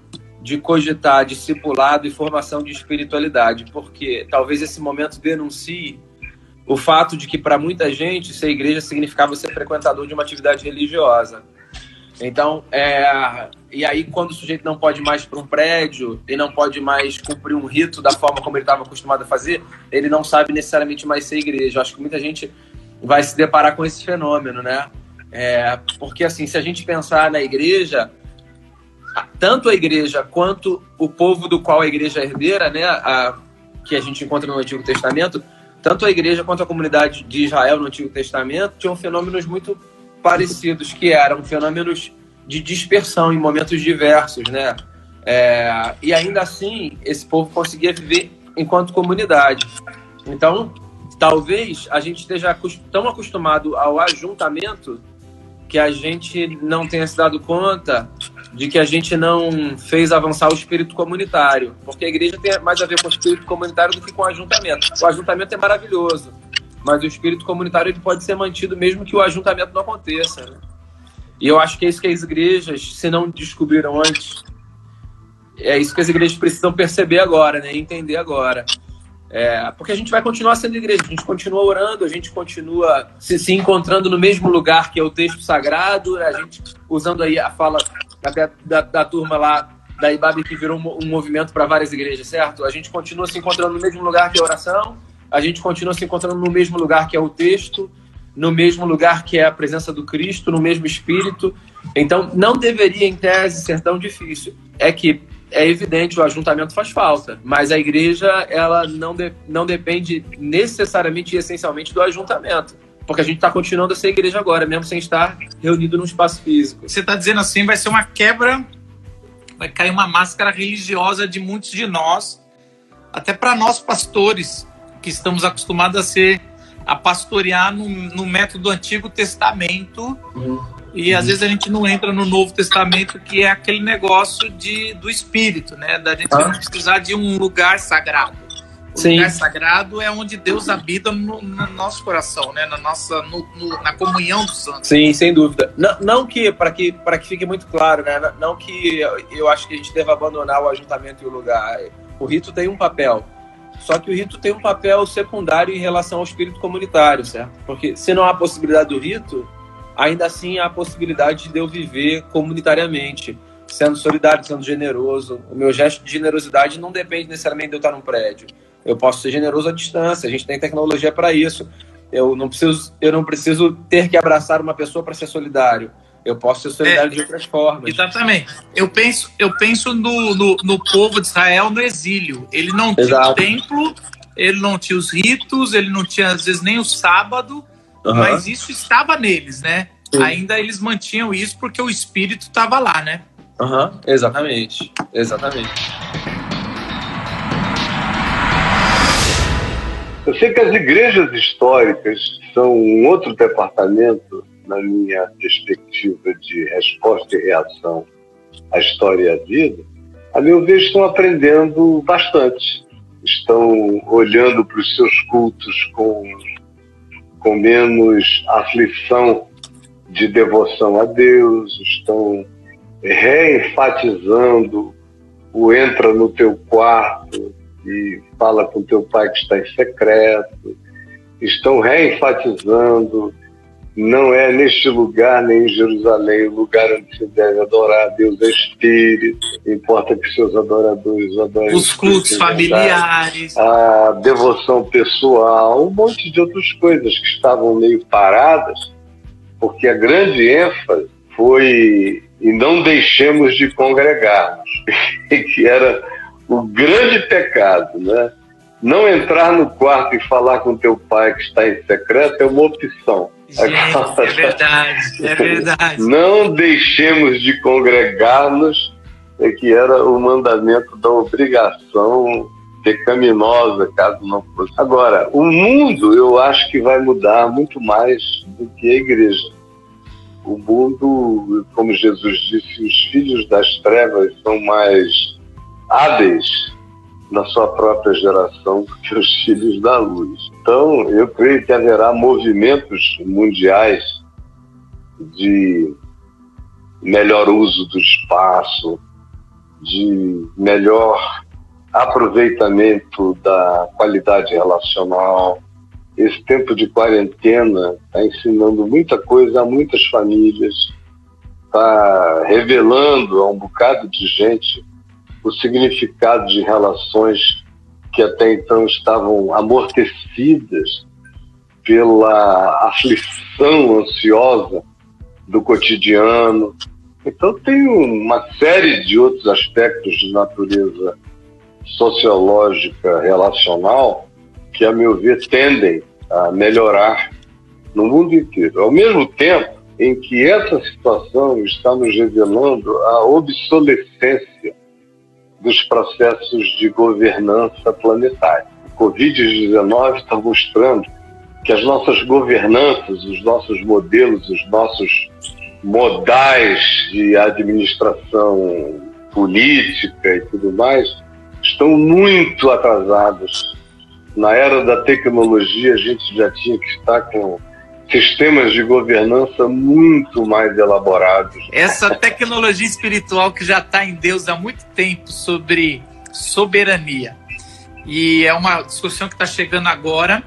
de cogitar discipulado e formação de espiritualidade, porque talvez esse momento denuncie o fato de que para muita gente ser igreja significava ser frequentador de uma atividade religiosa. Então, é, e aí quando o sujeito não pode mais para um prédio e não pode mais cumprir um rito da forma como ele estava acostumado a fazer, ele não sabe necessariamente mais ser igreja. Eu acho que muita gente vai se deparar com esse fenômeno, né? É, porque assim, se a gente pensar na igreja, tanto a igreja quanto o povo do qual a igreja é herdeira, né, a, que a gente encontra no Antigo Testamento, tanto a igreja quanto a comunidade de Israel no Antigo Testamento tinham fenômenos muito parecidos, que eram fenômenos de dispersão em momentos diversos, né? É, e ainda assim, esse povo conseguia viver enquanto comunidade. Então, talvez a gente esteja tão acostumado ao ajuntamento que a gente não tenha se dado conta de que a gente não fez avançar o espírito comunitário, porque a igreja tem mais a ver com o espírito comunitário do que com o ajuntamento. O ajuntamento é maravilhoso, mas o espírito comunitário ele pode ser mantido mesmo que o ajuntamento não aconteça. né? E eu acho que é isso que as igrejas, se não descobriram antes, é isso que as igrejas precisam perceber agora, né? Entender agora. É, porque a gente vai continuar sendo igreja, a gente continua orando, a gente continua se, se encontrando no mesmo lugar que é o texto sagrado, a gente usando aí a fala até da, da turma lá da IBAB que virou um, um movimento para várias igrejas, certo? A gente continua se encontrando no mesmo lugar que a oração, a gente continua se encontrando no mesmo lugar que é o texto, no mesmo lugar que é a presença do Cristo, no mesmo espírito. Então, não deveria, em tese, ser tão difícil. É que é evidente, o ajuntamento faz falta, mas a igreja ela não, de, não depende necessariamente e essencialmente do ajuntamento. Porque a gente está continuando a ser igreja agora, mesmo sem estar reunido num espaço físico. Você está dizendo assim, vai ser uma quebra, vai cair uma máscara religiosa de muitos de nós, até para nós pastores, que estamos acostumados a ser, a pastorear no, no método do Antigo Testamento. Uhum e às vezes a gente não entra no Novo Testamento, que é aquele negócio de, do espírito, né? Da gente ah. precisar de um lugar sagrado. O Sim. lugar sagrado é onde Deus habita no, no nosso coração, né? Na nossa, no, no, na comunhão dos santos. Sim, sem dúvida. Não, não que para que para que fique muito claro, né? Não que eu acho que a gente deva abandonar o ajuntamento e o lugar. O rito tem um papel. Só que o rito tem um papel secundário em relação ao espírito comunitário, certo? Porque se não há possibilidade do rito, ainda assim há a possibilidade de eu viver comunitariamente, sendo solidário, sendo generoso. O meu gesto de generosidade não depende necessariamente de eu estar num prédio. Eu posso ser generoso à distância, a gente tem tecnologia para isso. Eu não preciso, eu não preciso ter que abraçar uma pessoa para ser solidário. Eu posso ser solidário é, de outras formas. Exatamente. Eu penso, eu penso no, no, no povo de Israel no exílio. Ele não tinha Exato. o templo, ele não tinha os ritos, ele não tinha às vezes nem o sábado, Uhum. Mas isso estava neles, né? Sim. Ainda eles mantinham isso porque o espírito estava lá, né? Uhum. Exatamente. Exatamente. Eu sei que as igrejas históricas são um outro departamento na minha perspectiva de resposta e reação à história e à vida. A meu ver, estão aprendendo bastante. Estão olhando para os seus cultos com com menos aflição de devoção a Deus, estão reenfatizando o entra no teu quarto e fala com teu pai que está em secreto, estão reenfatizando não é neste lugar nem em Jerusalém o lugar onde se deve adorar Deus é Espírito. Importa que seus adoradores adorem. Os cultos familiares. A devoção pessoal, um monte de outras coisas que estavam meio paradas, porque a grande ênfase foi e não deixemos de congregarmos, que era o grande pecado, né? Não entrar no quarto e falar com teu pai que está em secreto é uma opção Gente, é verdade, é verdade. Não deixemos de congregar-nos, é que era o mandamento da obrigação pecaminosa, caso não fosse. Agora, o mundo eu acho que vai mudar muito mais do que a igreja. O mundo, como Jesus disse, os filhos das trevas são mais hábeis na sua própria geração que os filhos da luz. Então, eu creio que haverá movimentos mundiais de melhor uso do espaço, de melhor aproveitamento da qualidade relacional. Esse tempo de quarentena está ensinando muita coisa a muitas famílias, está revelando a um bocado de gente o significado de relações que até então estavam amortecidas pela aflição ansiosa do cotidiano. Então, tem uma série de outros aspectos de natureza sociológica, relacional, que, a meu ver, tendem a melhorar no mundo inteiro. Ao mesmo tempo em que essa situação está nos revelando a obsolescência dos processos de governança planetária. O Covid-19 está mostrando que as nossas governanças, os nossos modelos, os nossos modais de administração política e tudo mais estão muito atrasados. Na era da tecnologia, a gente já tinha que estar com sistemas de governança muito mais elaborados. Essa tecnologia espiritual que já está em Deus há muito tempo sobre soberania. E é uma discussão que está chegando agora.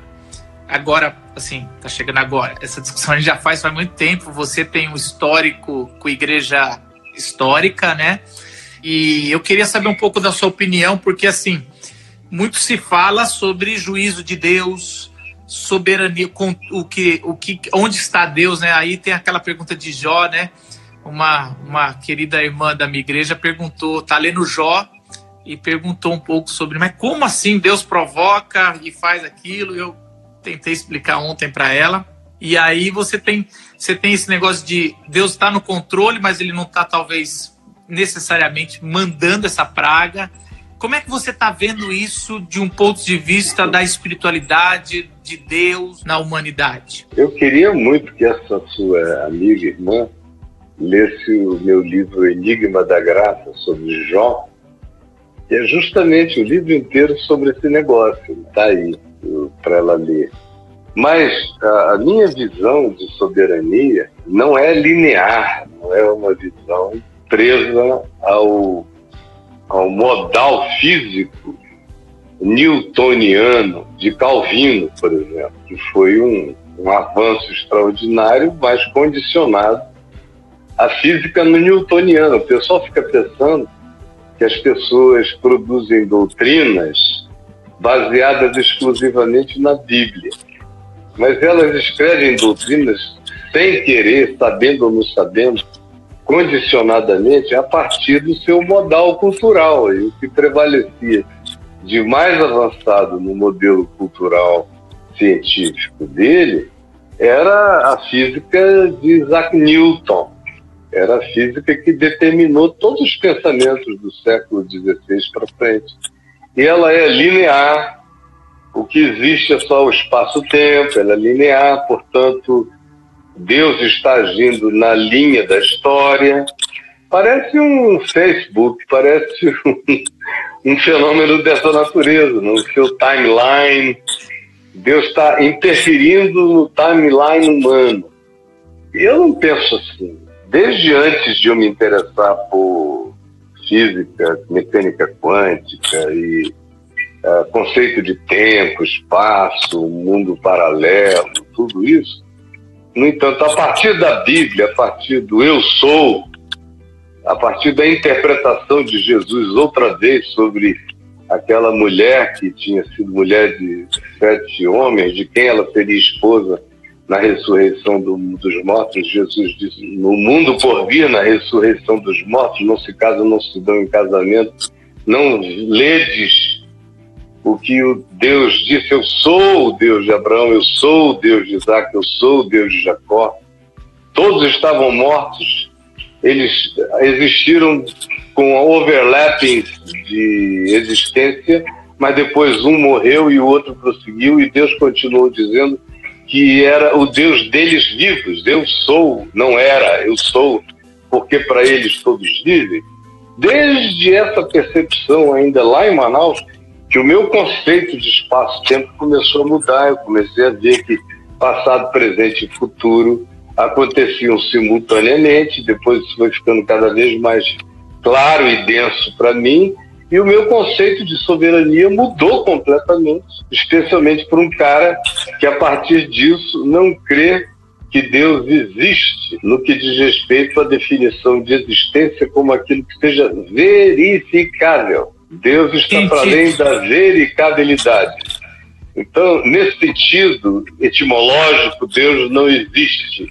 Agora, assim, está chegando agora. Essa discussão a gente já faz faz muito tempo. Você tem um histórico com igreja histórica, né? E eu queria saber um pouco da sua opinião, porque assim, muito se fala sobre juízo de Deus, soberania, com o que, o que, onde está Deus, né? Aí tem aquela pergunta de Jó, né? Uma, uma querida irmã da minha igreja perguntou, tá lendo Jó e perguntou um pouco sobre, mas como assim Deus provoca e faz aquilo? Eu tentei explicar ontem para ela. E aí você tem, você tem esse negócio de Deus está no controle, mas ele não está talvez necessariamente mandando essa praga. Como é que você está vendo isso de um ponto de vista da espiritualidade de Deus na humanidade? Eu queria muito que essa sua amiga irmã lesse o meu livro Enigma da Graça sobre Jó, que é justamente o livro inteiro sobre esse negócio. Está aí para ela ler. Mas a, minha visão de soberania não é linear, não é uma visão presa ao ao modal físico newtoniano de Calvino, por exemplo, que foi um, um avanço extraordinário, mas condicionado à física no newtoniano. O pessoal fica pensando que as pessoas produzem doutrinas baseadas exclusivamente na Bíblia. Mas elas escrevem doutrinas sem querer, sabendo ou não sabendo, condicionadamente a partir do seu modal cultural. E o que prevalecia de mais avançado no modelo cultural científico dele era a física de Isaac Newton. Era a física que determinou todos os pensamentos do século XVI para frente. E ela é linear, o que existe é só o espaço-tempo, ela é linear, portanto, Deus está agindo na linha da história. Parece um Facebook, parece um, um fenômeno dessa natureza, no seu timeline. Deus está interferindo no timeline humano. Eu não penso assim. Desde antes de eu me interessar por física, mecânica quântica e uh, conceito de tempo, espaço, mundo paralelo, tudo isso, no entanto, a partir da Bíblia, a partir do eu sou, a partir da interpretação de Jesus outra vez sobre aquela mulher que tinha sido mulher de sete homens, de quem ela seria esposa na ressurreição do, dos mortos, Jesus disse: No mundo por vir, na ressurreição dos mortos, não se casam, não se dão em casamento, não ledes o que o Deus disse: Eu sou o Deus de Abraão, eu sou o Deus de Isaac, eu sou o Deus de Jacó. Todos estavam mortos, eles existiram com overlapping de existência, mas depois um morreu e o outro prosseguiu, e Deus continuou dizendo que era o Deus deles vivos. Eu sou, não era, eu sou, porque para eles todos vivem. Desde essa percepção, ainda lá em Manaus, que o meu conceito de espaço-tempo começou a mudar. Eu comecei a ver que passado, presente e futuro aconteciam simultaneamente. Depois isso foi ficando cada vez mais claro e denso para mim. E o meu conceito de soberania mudou completamente, especialmente para um cara que, a partir disso, não crê que Deus existe no que diz respeito à definição de existência como aquilo que seja verificável. Deus está para além da vericabilidade. Então, nesse sentido etimológico, Deus não existe.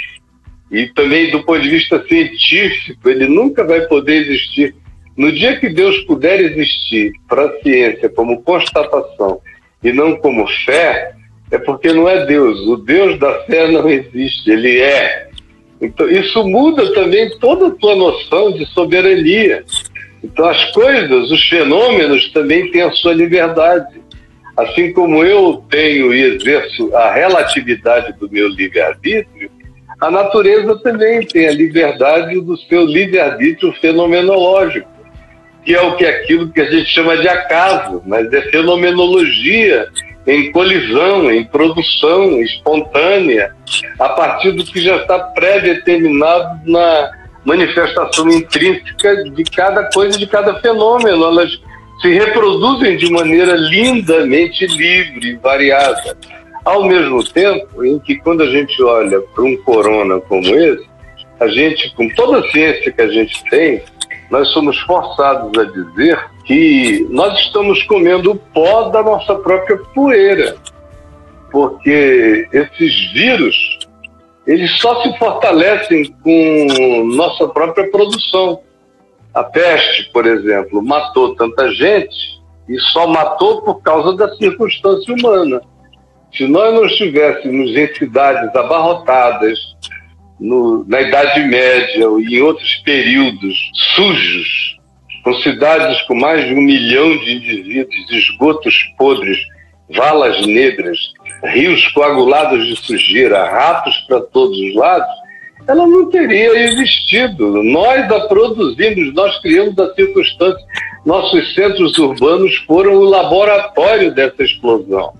E também do ponto de vista científico, ele nunca vai poder existir. No dia que Deus puder existir para a ciência como constatação e não como fé, é porque não é Deus. O Deus da fé não existe, ele é. Então, isso muda também toda a tua noção de soberania. Então, as coisas, os fenômenos também têm a sua liberdade. Assim como eu tenho e exerço a relatividade do meu livre-arbítrio, a natureza também tem a liberdade do seu livre-arbítrio fenomenológico, que é o que é aquilo que a gente chama de acaso, mas é fenomenologia em colisão, em produção espontânea, a partir do que já está pré-determinado na, manifestação intrínseca de cada coisa, de cada fenômeno. Elas se reproduzem de maneira lindamente livre, variada. Ao mesmo tempo em que, quando a gente olha para um corona como esse, a gente, com toda a ciência que a gente tem, nós somos forçados a dizer que nós estamos comendo o pó da nossa própria poeira. Porque esses vírus, eles só se fortalecem com nossa própria produção. A peste, por exemplo, matou tanta gente e só matou por causa da circunstância humana. Se nós não estivéssemos em cidades abarrotadas, no, na Idade Média e em outros períodos sujos, com cidades com mais de um milhão de indivíduos, esgotos podres, valas negras, rios coagulados de sujeira, ratos para todos os lados, ela não teria existido. Nós a produzimos, nós criamos a circunstância. Nossos centros urbanos foram o laboratório dessa explosão.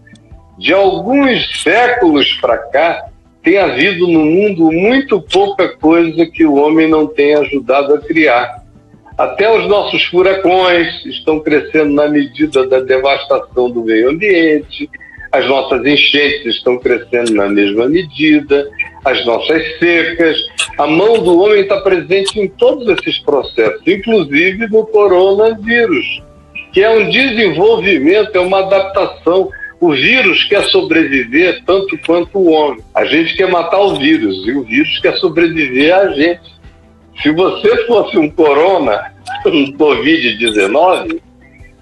De alguns séculos para cá, tem havido no mundo muito pouca coisa que o homem não tenha ajudado a criar. Até os nossos furacões estão crescendo na medida da devastação do meio ambiente, as nossas enchentes estão crescendo na mesma medida, as nossas secas. A mão do homem está presente em todos esses processos, inclusive no coronavírus, que é um desenvolvimento, é uma adaptação o vírus quer sobreviver tanto quanto o homem. A gente quer matar o vírus e o vírus quer sobreviver a gente. Se você fosse um corona, um Covid-19,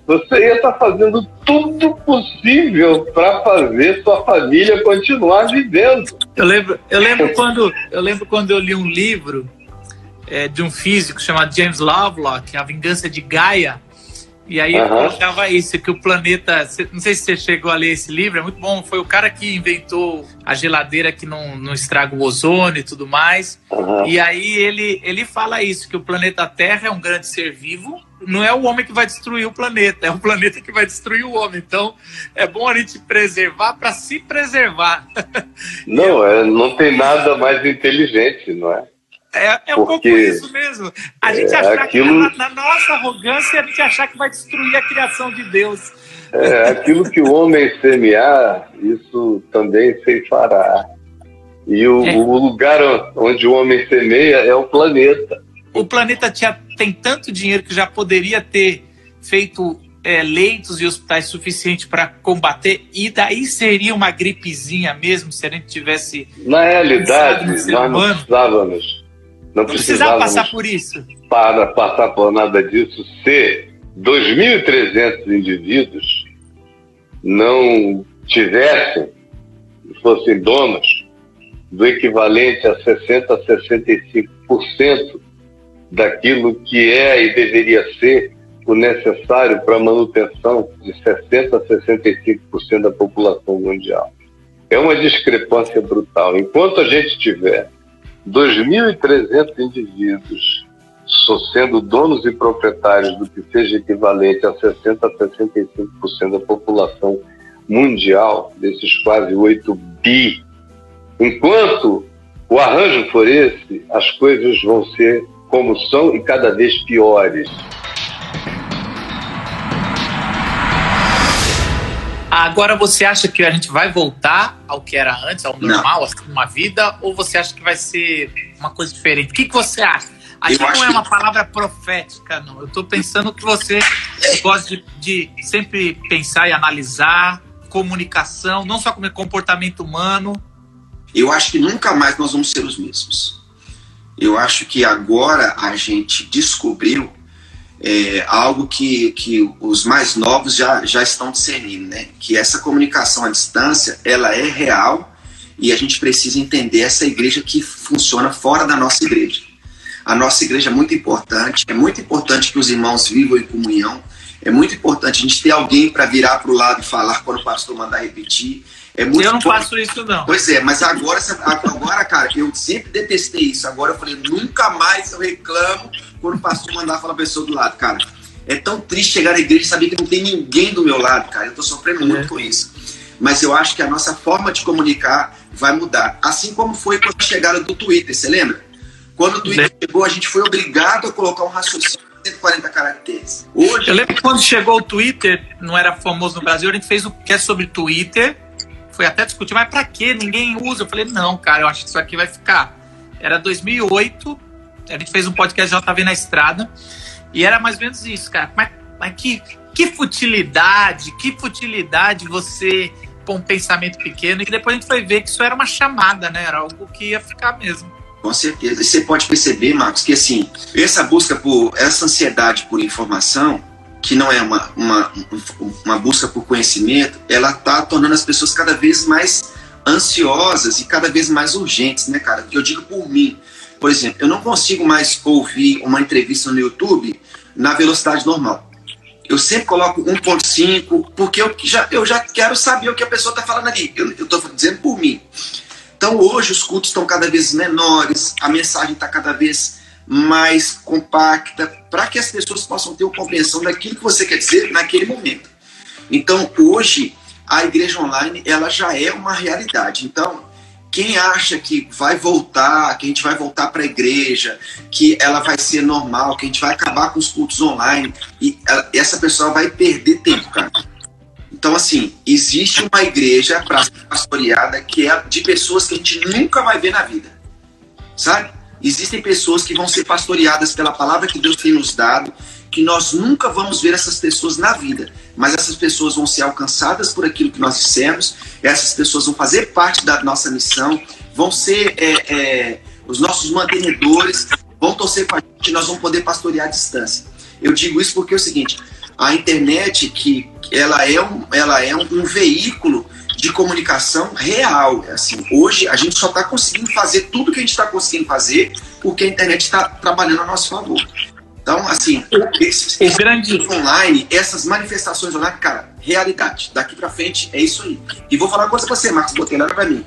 você ia estar fazendo tudo possível para fazer sua família continuar vivendo. Eu lembro, eu lembro quando eu lembro quando eu li um livro é, de um físico chamado James Lovelock, A Vingança de Gaia, e aí uhum. ele colocava isso, que o planeta. Não sei se você chegou a ler esse livro, é muito bom. Foi o cara que inventou a geladeira que não, não estraga o ozônio e tudo mais. Uhum. E aí ele, ele fala isso: que o planeta Terra é um grande ser vivo. Não é o homem que vai destruir o planeta, é o planeta que vai destruir o homem. Então é bom a gente preservar para se preservar. Não, é, não tem nada mais inteligente, não é? É, é um pouco isso mesmo. A gente é, achar aquilo... que na, na, nossa arrogância a gente achar que vai destruir a criação de Deus. É, aquilo que o homem semear, isso também se fará. E o, é. o, lugar onde o homem semeia é o planeta. O planeta tinha, tem tanto dinheiro que já poderia ter feito é, leitos e hospitais suficientes para combater, e daí seria uma gripezinha mesmo se a gente tivesse. Na realidade, nós não precisávamos não, não precisava passar por isso. Para passar por nada disso, se 2.300 indivíduos não tivessem, fossem donos do equivalente a 60% a 65% daquilo que é e deveria ser o necessário para a manutenção de 60% a 65% da população mundial. É uma discrepância brutal. Enquanto a gente tiver 2.300 indivíduos sendo donos e proprietários do que seja equivalente a 60% a 65% da população mundial, desses quase 8 bi. Enquanto o arranjo for esse, as coisas vão ser como são e cada vez piores. Agora você acha que a gente vai voltar ao que era antes, ao normal, assim, uma vida, ou você acha que vai ser uma coisa diferente? O que, que você acha? Aqui não é uma que... palavra profética, não. Eu estou pensando que você gosta de, de, sempre pensar e analisar comunicação, não só como comportamento humano. Eu acho que nunca mais nós vamos ser os mesmos. Eu acho que agora a gente descobriu é, algo que, que os mais novos já, já estão discernindo, né? Que essa comunicação à distância, ela é real e a gente precisa entender essa igreja que funciona fora da nossa igreja. A nossa igreja é muito importante, é muito importante que os irmãos vivam em comunhão, é muito importante a gente ter alguém para virar para o lado e falar quando o pastor mandar repetir. É muito eu não faço isso, não. Pois é, mas agora, agora, cara, eu sempre detestei isso. Agora eu falei, nunca mais eu reclamo quando o pastor mandar falar a pessoa do lado, cara. É tão triste chegar na igreja e saber que não tem ninguém do meu lado, cara. Eu tô sofrendo muito é. com isso. Mas eu acho que a nossa forma de comunicar vai mudar. Assim como foi com a chegada do Twitter, você lembra? Quando o Twitter chegou, a gente foi obrigado a colocar um raciocínio de 140 caracteres. Hoje... Eu lembro que quando chegou o Twitter, não era famoso no Brasil, a gente fez o que é sobre Twitter. Foi até discutir, mas pra quê? Ninguém usa. Eu falei, não, cara, eu acho que isso aqui vai ficar. Era 2008, a gente fez um podcast JV na estrada. E era mais ou menos isso, cara. Mas, mas que, que futilidade, que futilidade você pôr um pensamento pequeno. E que depois a gente foi ver que isso era uma chamada, né? Era algo que ia ficar mesmo. Com certeza. E você pode perceber, Marcos, que assim, essa busca por, essa ansiedade por informação, que não é uma, uma, uma busca por conhecimento, ela está tornando as pessoas cada vez mais ansiosas e cada vez mais urgentes, né, cara? Eu digo por mim. Por exemplo, eu não consigo mais ouvir uma entrevista no YouTube na velocidade normal. Eu sempre coloco 1.5, porque eu já, eu já quero saber o que a pessoa está falando ali. Eu estou dizendo por mim. Então hoje os cultos estão cada vez menores, a mensagem está cada vez mais compacta, para que as pessoas possam ter uma compreensão daquilo que você quer dizer naquele momento. Então hoje a igreja online ela já é uma realidade. Então quem acha que vai voltar, que a gente vai voltar para a igreja, que ela vai ser normal, que a gente vai acabar com os cultos online, e essa pessoa vai perder tempo, cara. Então, assim, existe uma igreja para ser pastoreada que é de pessoas que a gente nunca vai ver na vida. Sabe? Existem pessoas que vão ser pastoreadas pela palavra que Deus tem nos dado, que nós nunca vamos ver essas pessoas na vida, mas essas pessoas vão ser alcançadas por aquilo que nós dissemos, essas pessoas vão fazer parte da nossa missão, vão ser é, é, os nossos mantenedores, vão torcer com a gente, nós vamos poder pastorear à distância. Eu digo isso porque é o seguinte: a internet que ela é um, ela é um, um veículo de comunicação real. Assim, hoje a gente só está conseguindo fazer tudo que a gente está conseguindo fazer porque a internet está trabalhando a nosso favor. Então, assim, esses, o grande online, essas manifestações online, cara, realidade. Daqui para frente é isso aí. E vou falar uma coisa pra você, Marcos Botelhano, para mim.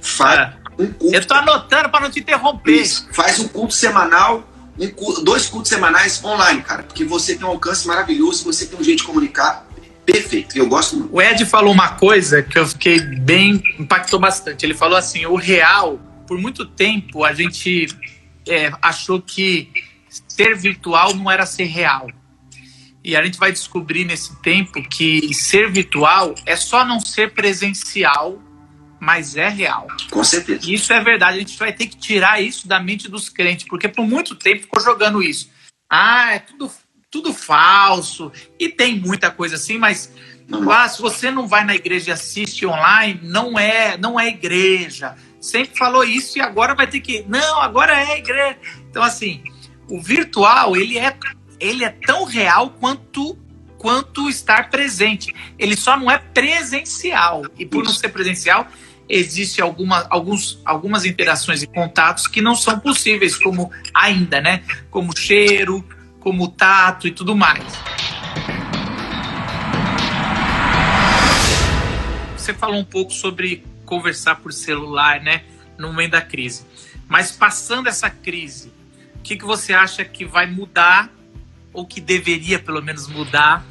Faz é. um culto. Eu tô anotando para não te interromper. Isso. Faz um culto semanal um, dois cultos semanais online, cara, porque você tem um alcance maravilhoso, você tem um jeito de comunicar perfeito. Eu gosto muito. O Ed falou uma coisa que eu fiquei bem. impactou bastante. Ele falou assim: o real, por muito tempo, a gente é, achou que ser virtual não era ser real. E a gente vai descobrir nesse tempo que ser virtual é só não ser presencial mas é real. Com certeza. Isso é verdade. A gente vai ter que tirar isso da mente dos crentes, porque por muito tempo ficou jogando isso. Ah, é tudo, tudo falso. E tem muita coisa assim, mas ah, se você não vai na igreja e assiste online, não é, não é igreja. Sempre falou isso e agora vai ter que. Não, agora é igreja. Então, assim, o virtual, ele é, ele é tão real quanto quanto estar presente. Ele só não é presencial. E por não ser presencial, existe alguma, alguns, algumas interações e contatos que não são possíveis, como ainda, né? Como cheiro, como tato e tudo mais. Você falou um pouco sobre conversar por celular, né? No momento da crise. Mas passando essa crise, o que, que você acha que vai mudar, ou que deveria pelo menos mudar,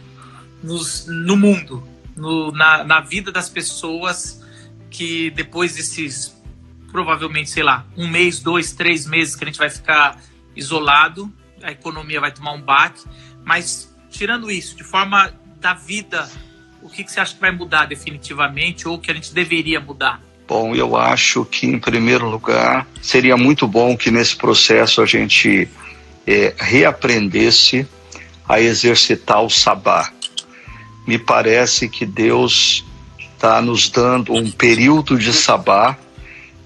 nos, no mundo, no, na, na vida das pessoas que depois desses, provavelmente, sei lá, um mês, dois, três meses que a gente vai ficar isolado, a economia vai tomar um baque, mas tirando isso, de forma da vida, o que, que você acha que vai mudar definitivamente ou que a gente deveria mudar? Bom, eu acho que, em primeiro lugar, seria muito bom que nesse processo a gente é, reaprendesse a exercitar o sabá. Me parece que Deus está nos dando um período de sabá,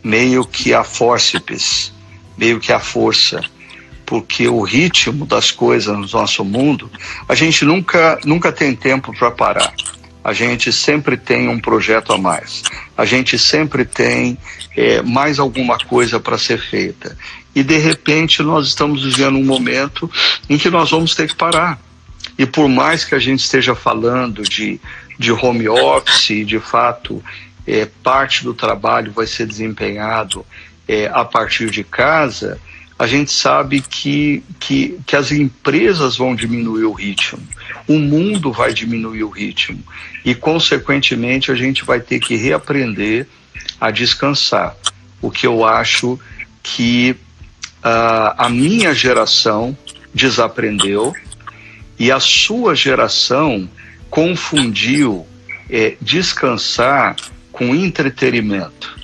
meio que a fórceps, meio que a força, porque o ritmo das coisas no nosso mundo, a gente nunca, nunca tem tempo para parar. A gente sempre tem um projeto a mais. A gente sempre tem é, mais alguma coisa para ser feita. E de repente nós estamos vivendo um momento em que nós vamos ter que parar. E por mais que a gente esteja falando de de home office, de fato, é, parte do trabalho vai ser desempenhado é, a partir de casa, a gente sabe que, que, que as empresas vão diminuir o ritmo, o mundo vai diminuir o ritmo e, consequentemente, a gente vai ter que reaprender a descansar. O que eu acho que uh, a minha geração desaprendeu e a sua geração confundiu é, descansar com entretenimento.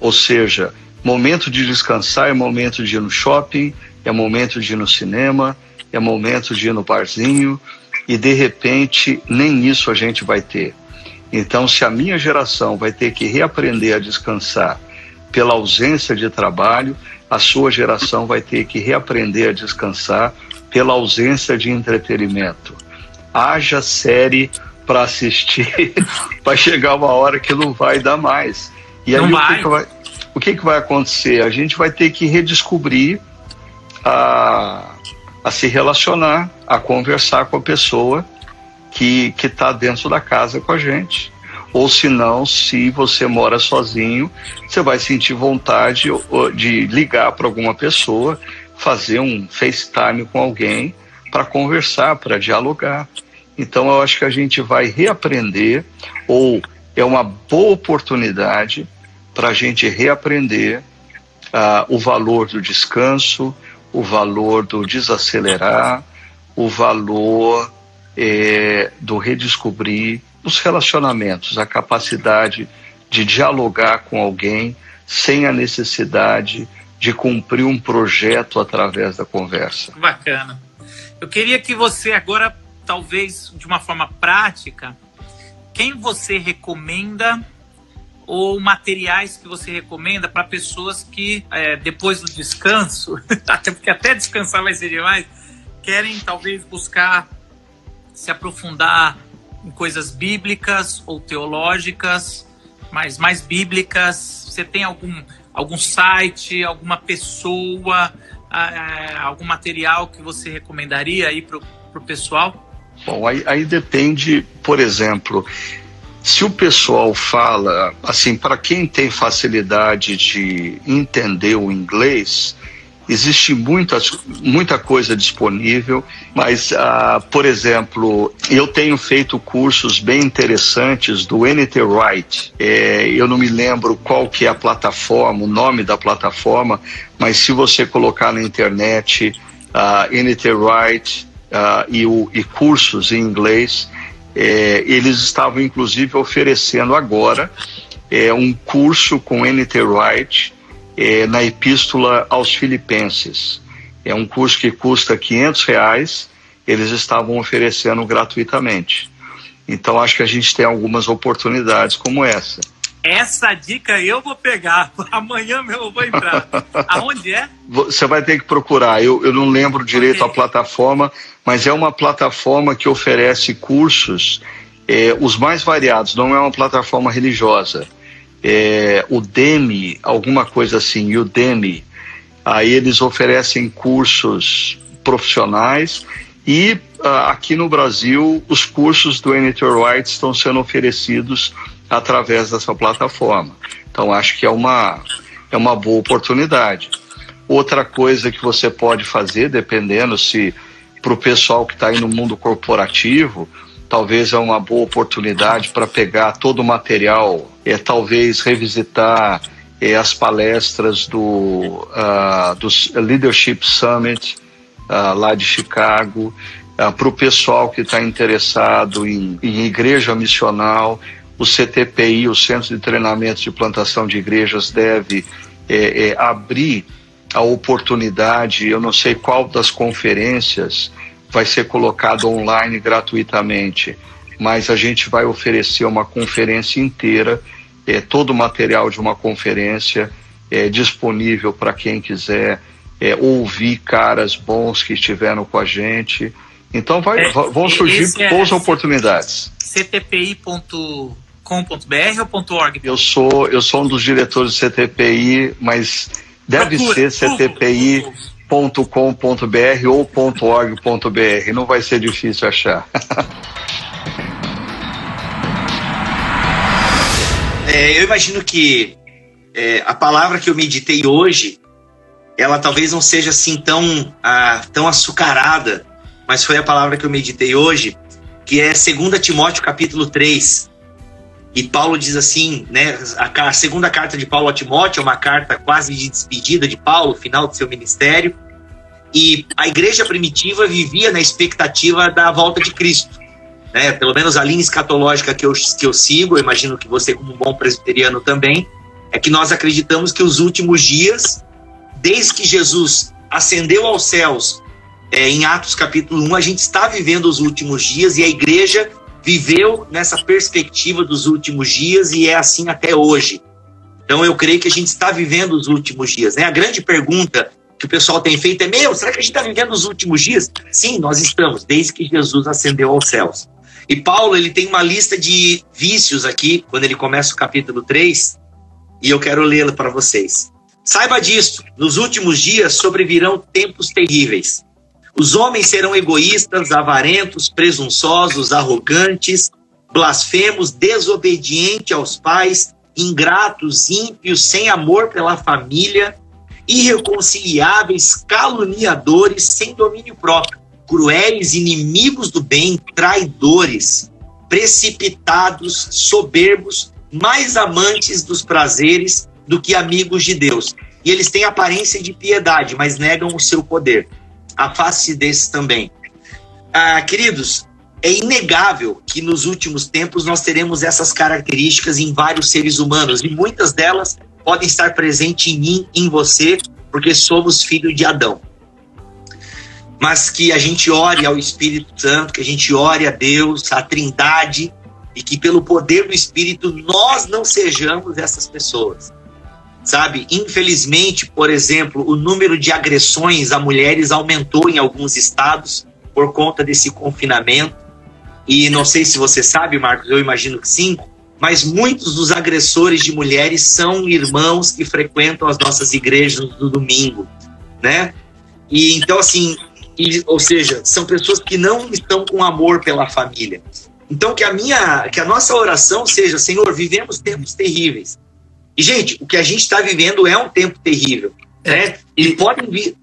Ou seja, momento de descansar é momento de ir no shopping, é momento de ir no cinema, é momento de ir no barzinho e de repente nem isso a gente vai ter. Então, se a minha geração vai ter que reaprender a descansar pela ausência de trabalho, a sua geração vai ter que reaprender a descansar pela ausência de entretenimento. Haja série para assistir, vai chegar uma hora que não vai dar mais. E aí, Não o, vai. que, que vai, o que, que vai acontecer? A gente vai ter que redescobrir a, a se relacionar, a conversar com a pessoa que está dentro da casa com a gente. Ou se não, se você mora sozinho, você vai sentir vontade de ligar para alguma pessoa, fazer um FaceTime com alguém para conversar, para dialogar. Então eu acho que a gente vai reaprender, ou é uma boa oportunidade para a gente reaprender ah, o valor do descanso, o valor do desacelerar, o valor eh, do redescobrir os relacionamentos, a capacidade de dialogar com alguém sem a necessidade de cumprir um projeto através da conversa. Bacana. Eu queria que você agora, talvez de uma forma prática, quem você recomenda ou materiais que você recomenda para pessoas que é, depois do descanso, até porque até descansar vai ser demais, querem talvez buscar se aprofundar em coisas bíblicas ou teológicas, mas mais bíblicas. Você tem algum algum site, alguma pessoa, ah, algum material que você recomendaria aí para o pessoal? Bom, aí, aí depende, por exemplo, se o pessoal fala, assim, para quem tem facilidade de entender o inglês, existe muitas, muita coisa disponível, mas, ah, por exemplo, eu tenho feito cursos bem interessantes do NT Wright. É, eu não me lembro qual que é a plataforma, o nome da plataforma, mas se você colocar na internet ah, NT Wright ah, e, o, e cursos em inglês, é, eles estavam inclusive oferecendo agora é, um curso com NT Wright é, na Epístola aos Filipenses. É um curso que custa 500 reais, eles estavam oferecendo gratuitamente. Então acho que a gente tem algumas oportunidades como essa. Essa dica eu vou pegar. Amanhã mesmo eu vou entrar. Aonde é? Você vai ter que procurar. Eu, eu não lembro direito Ok. a plataforma, mas é uma plataforma que oferece cursos é, os mais variados. Não é uma plataforma religiosa. É, o Demi, alguma coisa assim, Udemy. Aí eles oferecem cursos profissionais e ah, aqui no Brasil os cursos do NT Wright estão sendo oferecidos através dessa plataforma. Então acho que é uma é uma boa oportunidade. Outra coisa que você pode fazer, dependendo se para o pessoal que está aí no mundo corporativo, talvez é uma boa oportunidade para pegar todo o material, é talvez revisitar é, as palestras do, ah, do Leadership Summit ah, lá de Chicago, para o pessoal que está interessado em, em igreja missional, o CTPI, o Centro de Treinamento de Plantação de Igrejas, deve é, é, abrir a oportunidade, eu não sei qual das conferências vai ser colocado online gratuitamente, mas a gente vai oferecer uma conferência inteira, é, todo o material de uma conferência é disponível para quem quiser é, ouvir caras bons que estiveram com a gente. Então vai, É, vão surgir é- boas oportunidades. ctpi.com.br ou .org? Eu sou, eu sou um dos diretores do CTPI, mas deve Procura, ser Google, ctpi.com.br ou .org.br. Não vai ser difícil achar. É, eu imagino que é, a palavra que eu meditei hoje, ela talvez não seja assim tão, ah, tão açucarada, mas foi a palavra que eu meditei hoje, que é 2 Timóteo capítulo 3. E Paulo diz assim, né, a, a segunda carta de Paulo a Timóteo é uma carta quase de despedida de Paulo, final do seu ministério. E a igreja primitiva vivia na expectativa da volta de Cristo né, pelo menos a linha escatológica que eu, que eu sigo, eu imagino que você, como um bom presbiteriano também, é que nós acreditamos que os últimos dias, desde que Jesus ascendeu aos céus é, em Atos capítulo 1, a gente está vivendo os últimos dias e a igreja viveu nessa perspectiva dos últimos dias e é assim até hoje. Então eu creio que a gente está vivendo os últimos dias. Né? A grande pergunta que o pessoal tem feito é: meu, será que a gente está vivendo os últimos dias? Sim, nós estamos, desde que Jesus ascendeu aos céus. E Paulo ele tem uma lista de vícios aqui, quando ele começa o capítulo 3, e eu quero lê-la para vocês. Saiba disto: nos últimos dias sobrevirão tempos terríveis. Os homens serão egoístas, avarentos, presunçosos, arrogantes, blasfemos, desobedientes aos pais, ingratos, ímpios, sem amor pela família, irreconciliáveis, caluniadores, sem domínio próprio, cruéis, inimigos do bem, traidores, precipitados, soberbos, mais amantes dos prazeres do que amigos de Deus. E eles têm aparência de piedade, mas negam o seu poder. Afaste desses também. Ah, queridos, é inegável que nos últimos tempos nós teremos essas características em vários seres humanos, e muitas delas podem estar presentes em mim, em você, porque somos filhos de Adão. Mas que a gente ore ao Espírito Santo, que a gente ore a Deus, a Trindade, e que pelo poder do Espírito nós não sejamos essas pessoas. Sabe, infelizmente, por exemplo, o número de agressões a mulheres aumentou em alguns estados por conta desse confinamento. E não sei se você sabe, Marcos, eu imagino que sim, mas muitos dos agressores de mulheres são irmãos que frequentam as nossas igrejas no domingo, né? E então assim, e, ou seja, são pessoas que não estão com amor pela família. Então que a minha, que a nossa oração seja, Senhor, vivemos tempos terríveis. E gente, o que a gente está vivendo é um tempo terrível, né? E, e podem vir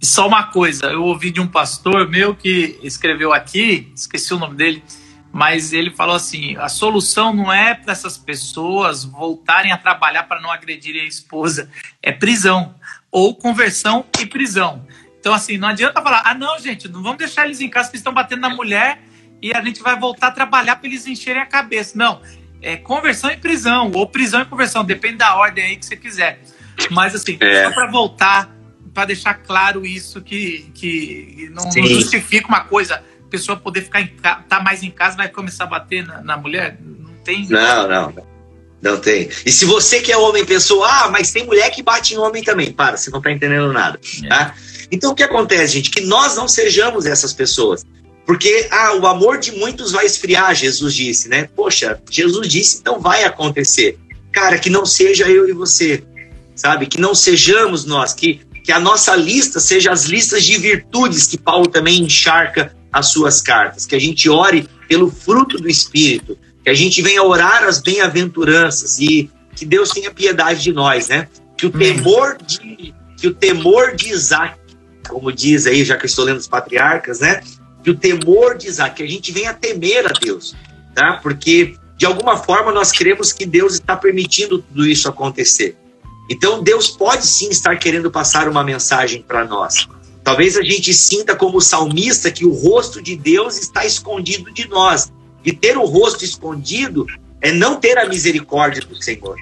só uma coisa, eu ouvi de um pastor meu que escreveu aqui, esqueci o nome dele, mas ele falou assim: a solução não é para essas pessoas voltarem a trabalhar para não agredirem a esposa, é prisão ou conversão e prisão. Então, assim, não adianta falar, ah, não, gente, não vamos deixar eles em casa que estão batendo na mulher e a gente vai voltar a trabalhar para eles encherem a cabeça. Não, é conversão e prisão, ou prisão e conversão, depende da ordem aí que você quiser. Mas, assim, é. só para voltar, para deixar claro isso, que, que não, não justifica uma coisa pessoa poder ficar em tá mais em casa vai começar a bater na, na mulher? Não tem. Não, não. Não tem. E se você que é homem pensou, ah, mas tem mulher que bate em homem também. Para, você não tá entendendo nada. É. Tá? Então o que acontece, gente? Que nós não sejamos essas pessoas. Porque ah, o amor de muitos vai esfriar, Jesus disse, né? Poxa, Jesus disse, então vai acontecer. Cara, que não seja eu e você, sabe? Que não sejamos nós, que, que a nossa lista seja as listas de virtudes que Paulo também encharca as suas cartas, que a gente ore pelo fruto do Espírito, que a gente venha orar as bem-aventuranças e que Deus tenha piedade de nós, né? Que o temor de, que o temor de Isaac, como diz aí, já que eu estou lendo os patriarcas, né? Que o temor de Isaac, que a gente venha temer a Deus, tá? Porque de alguma forma nós cremos que Deus está permitindo tudo isso acontecer. Então Deus pode sim estar querendo passar uma mensagem para nós. Talvez a gente sinta como salmista que o rosto de Deus está escondido de nós. E ter o rosto escondido é não ter a misericórdia do Senhor.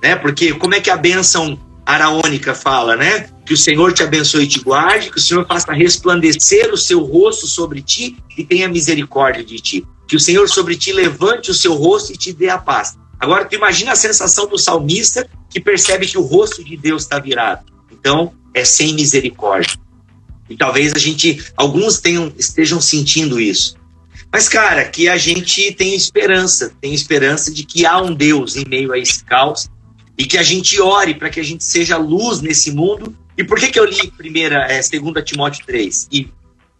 Né? Porque como é que a bênção araônica fala, né? Que o Senhor te abençoe e te guarde, que o Senhor faça resplandecer o seu rosto sobre ti e tenha misericórdia de ti. Que o Senhor sobre ti levante o seu rosto e te dê a paz. Agora, tu imagina a sensação do salmista que percebe que o rosto de Deus está virado. Então, é sem misericórdia. E talvez a gente, alguns tenham, estejam sentindo isso. Mas, cara, que a gente tem esperança, tem esperança de que há um Deus em meio a esse caos e que a gente ore para que a gente seja luz nesse mundo. E por que, que eu li primeira, é, segunda Timóteo 3? E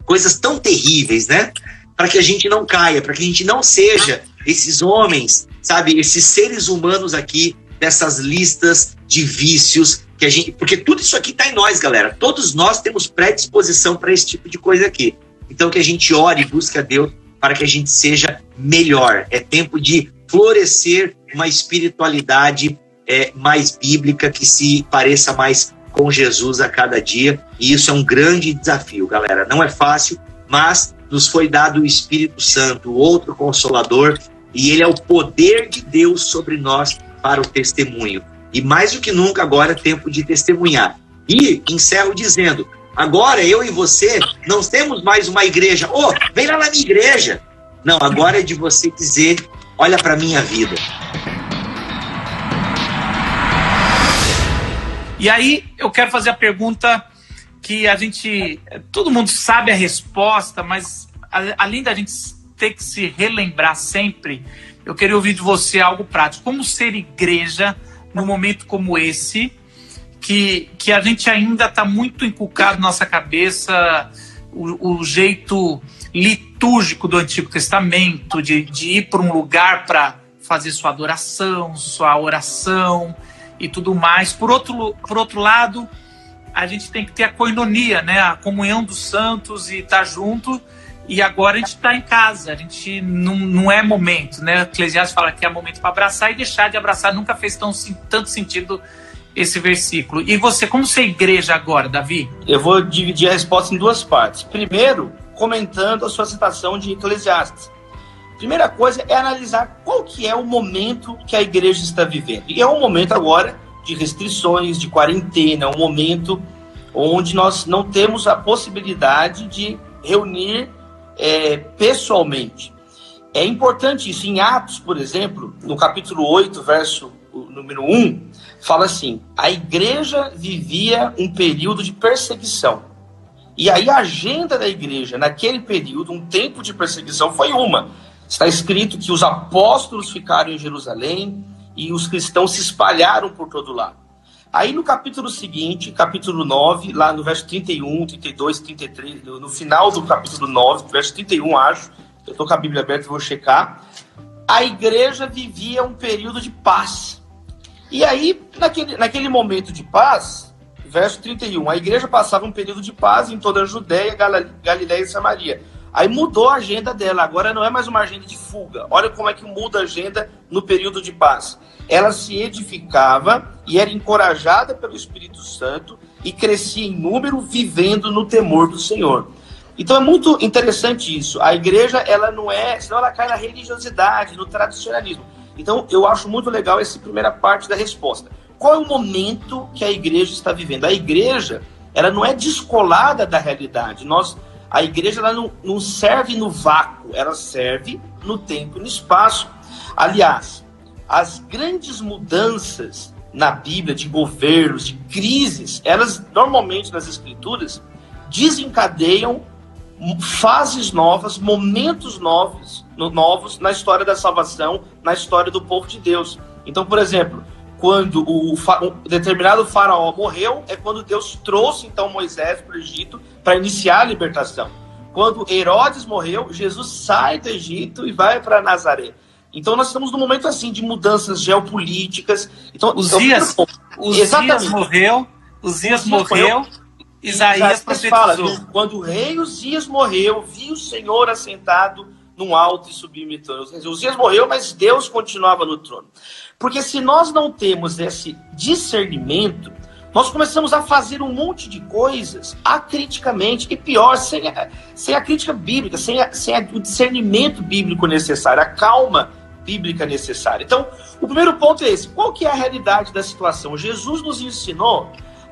coisas tão terríveis, né? Para que a gente não caia, para que a gente não seja esses homens, sabe, esses seres humanos aqui dessas listas de vícios, que a gente, porque tudo isso aqui está em nós, galera. Todos nós temos predisposição para esse tipo de coisa aqui. Então que a gente ore e busque a Deus para que a gente seja melhor. É tempo de florescer uma espiritualidade é, mais bíblica que se pareça mais com Jesus a cada dia. E isso é um grande desafio, galera. Não é fácil, mas nos foi dado o Espírito Santo, outro consolador, e ele é o poder de Deus sobre nós para o testemunho. E mais do que nunca, agora é tempo de testemunhar. E encerro dizendo: Agora eu e você não temos mais uma igreja. Ô, oh, vem lá na minha igreja. Não, agora é de você dizer: olha para minha vida. E aí eu quero fazer a pergunta que a gente. Todo mundo sabe a resposta, mas além da gente ter que se relembrar sempre, eu queria ouvir de você algo prático. Como ser igreja num momento como esse, que, que a gente ainda está muito inculcado na nossa cabeça o, o, jeito litúrgico do Antigo Testamento, de, de ir para um lugar para fazer sua adoração, sua oração e tudo mais. Por outro, por outro lado, a gente tem que ter a coinonia, né? a comunhão dos santos e estar tá junto e agora a gente está em casa, a gente não, não é momento, né? Eclesiastes fala que é momento para abraçar e deixar de abraçar. Nunca fez tão, tanto sentido esse versículo. E você, como ser igreja agora, Davi? Eu vou dividir a resposta em duas partes. Primeiro, comentando a sua citação de Eclesiastes. Primeira coisa é analisar qual que é o momento que a igreja está vivendo. E é um momento agora de restrições, de quarentena, um momento onde nós não temos a possibilidade de reunir é, pessoalmente. É importante isso. Em Atos, por exemplo, no capítulo 8, verso número 1, fala assim: a igreja vivia um período de perseguição. E aí a agenda da igreja naquele período, um tempo de perseguição, foi uma. Está escrito que os apóstolos ficaram em Jerusalém e os cristãos se espalharam por todo lado. Aí no capítulo seguinte, capítulo 9, lá no verso 31, 32, 33, no final do capítulo 9, verso 31, acho, eu estou com a Bíblia aberta e vou checar, a igreja vivia um período de paz. E aí, naquele, naquele momento de paz, verso 31, a igreja passava um período de paz em toda a Judéia, Galiléia e Samaria. Aí mudou a agenda dela, agora não é mais uma agenda de fuga. Olha como é que muda a agenda no período de paz ela se edificava e era encorajada pelo Espírito Santo e crescia em número, vivendo no temor do Senhor. Então é muito interessante isso. A igreja, ela não é, senão ela cai na religiosidade, no tradicionalismo. Então eu acho muito legal essa primeira parte da resposta. Qual é o momento que a igreja está vivendo? A igreja, ela não é descolada da realidade. Nós, a igreja, ela não, não serve no vácuo, ela serve no tempo e no espaço. Aliás, as grandes mudanças na Bíblia de governos, de crises, elas normalmente nas escrituras desencadeiam fases novas, momentos novos, novos na história da salvação, na história do povo de Deus. Então, por exemplo, quando o um determinado faraó morreu, é quando Deus trouxe então Moisés para o Egito para iniciar a libertação. Quando Herodes morreu, Jesus sai do Egito e vai para Nazaré. Então nós estamos num momento assim de mudanças geopolíticas. Então, Uzias, Uzias morreu, Uzias morreu, Isaías fala, quando o rei Uzias morreu, viu o Senhor assentado num alto e sublime trono. Uzias morreu, mas Deus continuava no trono. Porque se nós não temos esse discernimento, nós começamos a fazer um monte de coisas acriticamente, e pior, sem a, sem a crítica bíblica, sem, a, sem a, o discernimento bíblico necessário, a calma bíblica necessária. Então, o primeiro ponto é esse: qual que é a realidade da situação? Jesus nos ensinou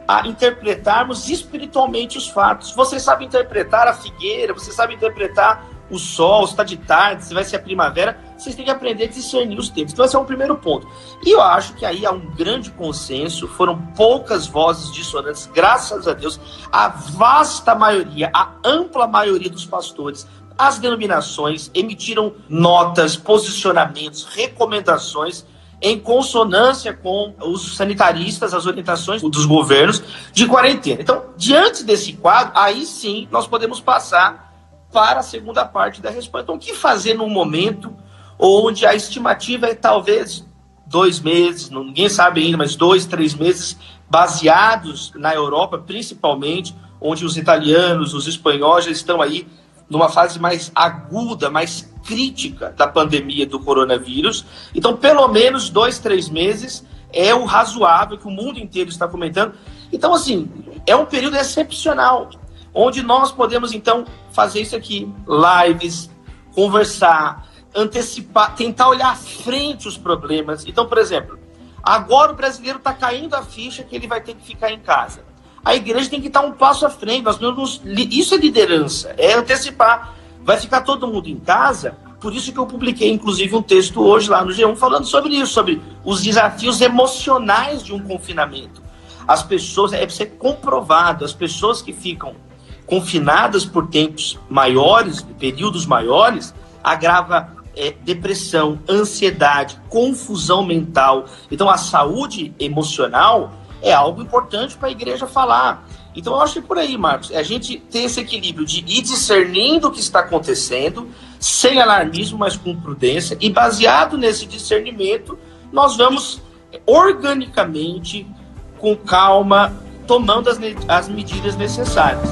a interpretarmos espiritualmente os fatos. Você sabe interpretar a figueira, você sabe interpretar o sol, está de tarde, se vai ser a primavera, vocês têm que aprender a discernir os tempos. Então, esse é um primeiro ponto. E eu acho que aí há um grande consenso, foram poucas vozes dissonantes, graças a Deus, a vasta maioria, a ampla maioria dos pastores, as denominações emitiram notas, posicionamentos, recomendações em consonância com os sanitaristas, as orientações dos governos de quarentena. Então, diante desse quadro, aí sim nós podemos passar para a segunda parte da resposta. Então, o que fazer num momento onde a estimativa é talvez dois meses, ninguém sabe ainda, mas dois, três meses, baseados na Europa, principalmente, onde os italianos, os espanhóis já estão aí numa fase mais aguda, mais crítica da pandemia do coronavírus. Então, pelo menos dois, três meses é o razoável que o mundo inteiro está comentando. Então, assim, é um período excepcional onde nós podemos então fazer isso aqui, lives, conversar, antecipar, tentar olhar à frente os problemas. Então, por exemplo, agora o brasileiro está caindo a ficha que ele vai ter que ficar em casa. a igreja tem que estar um passo à frente. Nós isso é liderança, é antecipar. Vai ficar todo mundo em casa, por isso que eu publiquei, inclusive, um texto hoje lá no G1 falando sobre isso, sobre os desafios emocionais de um confinamento. As pessoas, é ser comprovado, as pessoas que ficam confinadas por tempos maiores, períodos maiores, agrava é, depressão, ansiedade, confusão mental. Então, a saúde emocional é algo importante para a igreja falar. Então, eu acho que é por aí, Marcos, é a gente ter esse equilíbrio de ir discernindo o que está acontecendo, sem alarmismo, mas com prudência, e baseado nesse discernimento, nós vamos organicamente, com calma, tomando as, as medidas necessárias.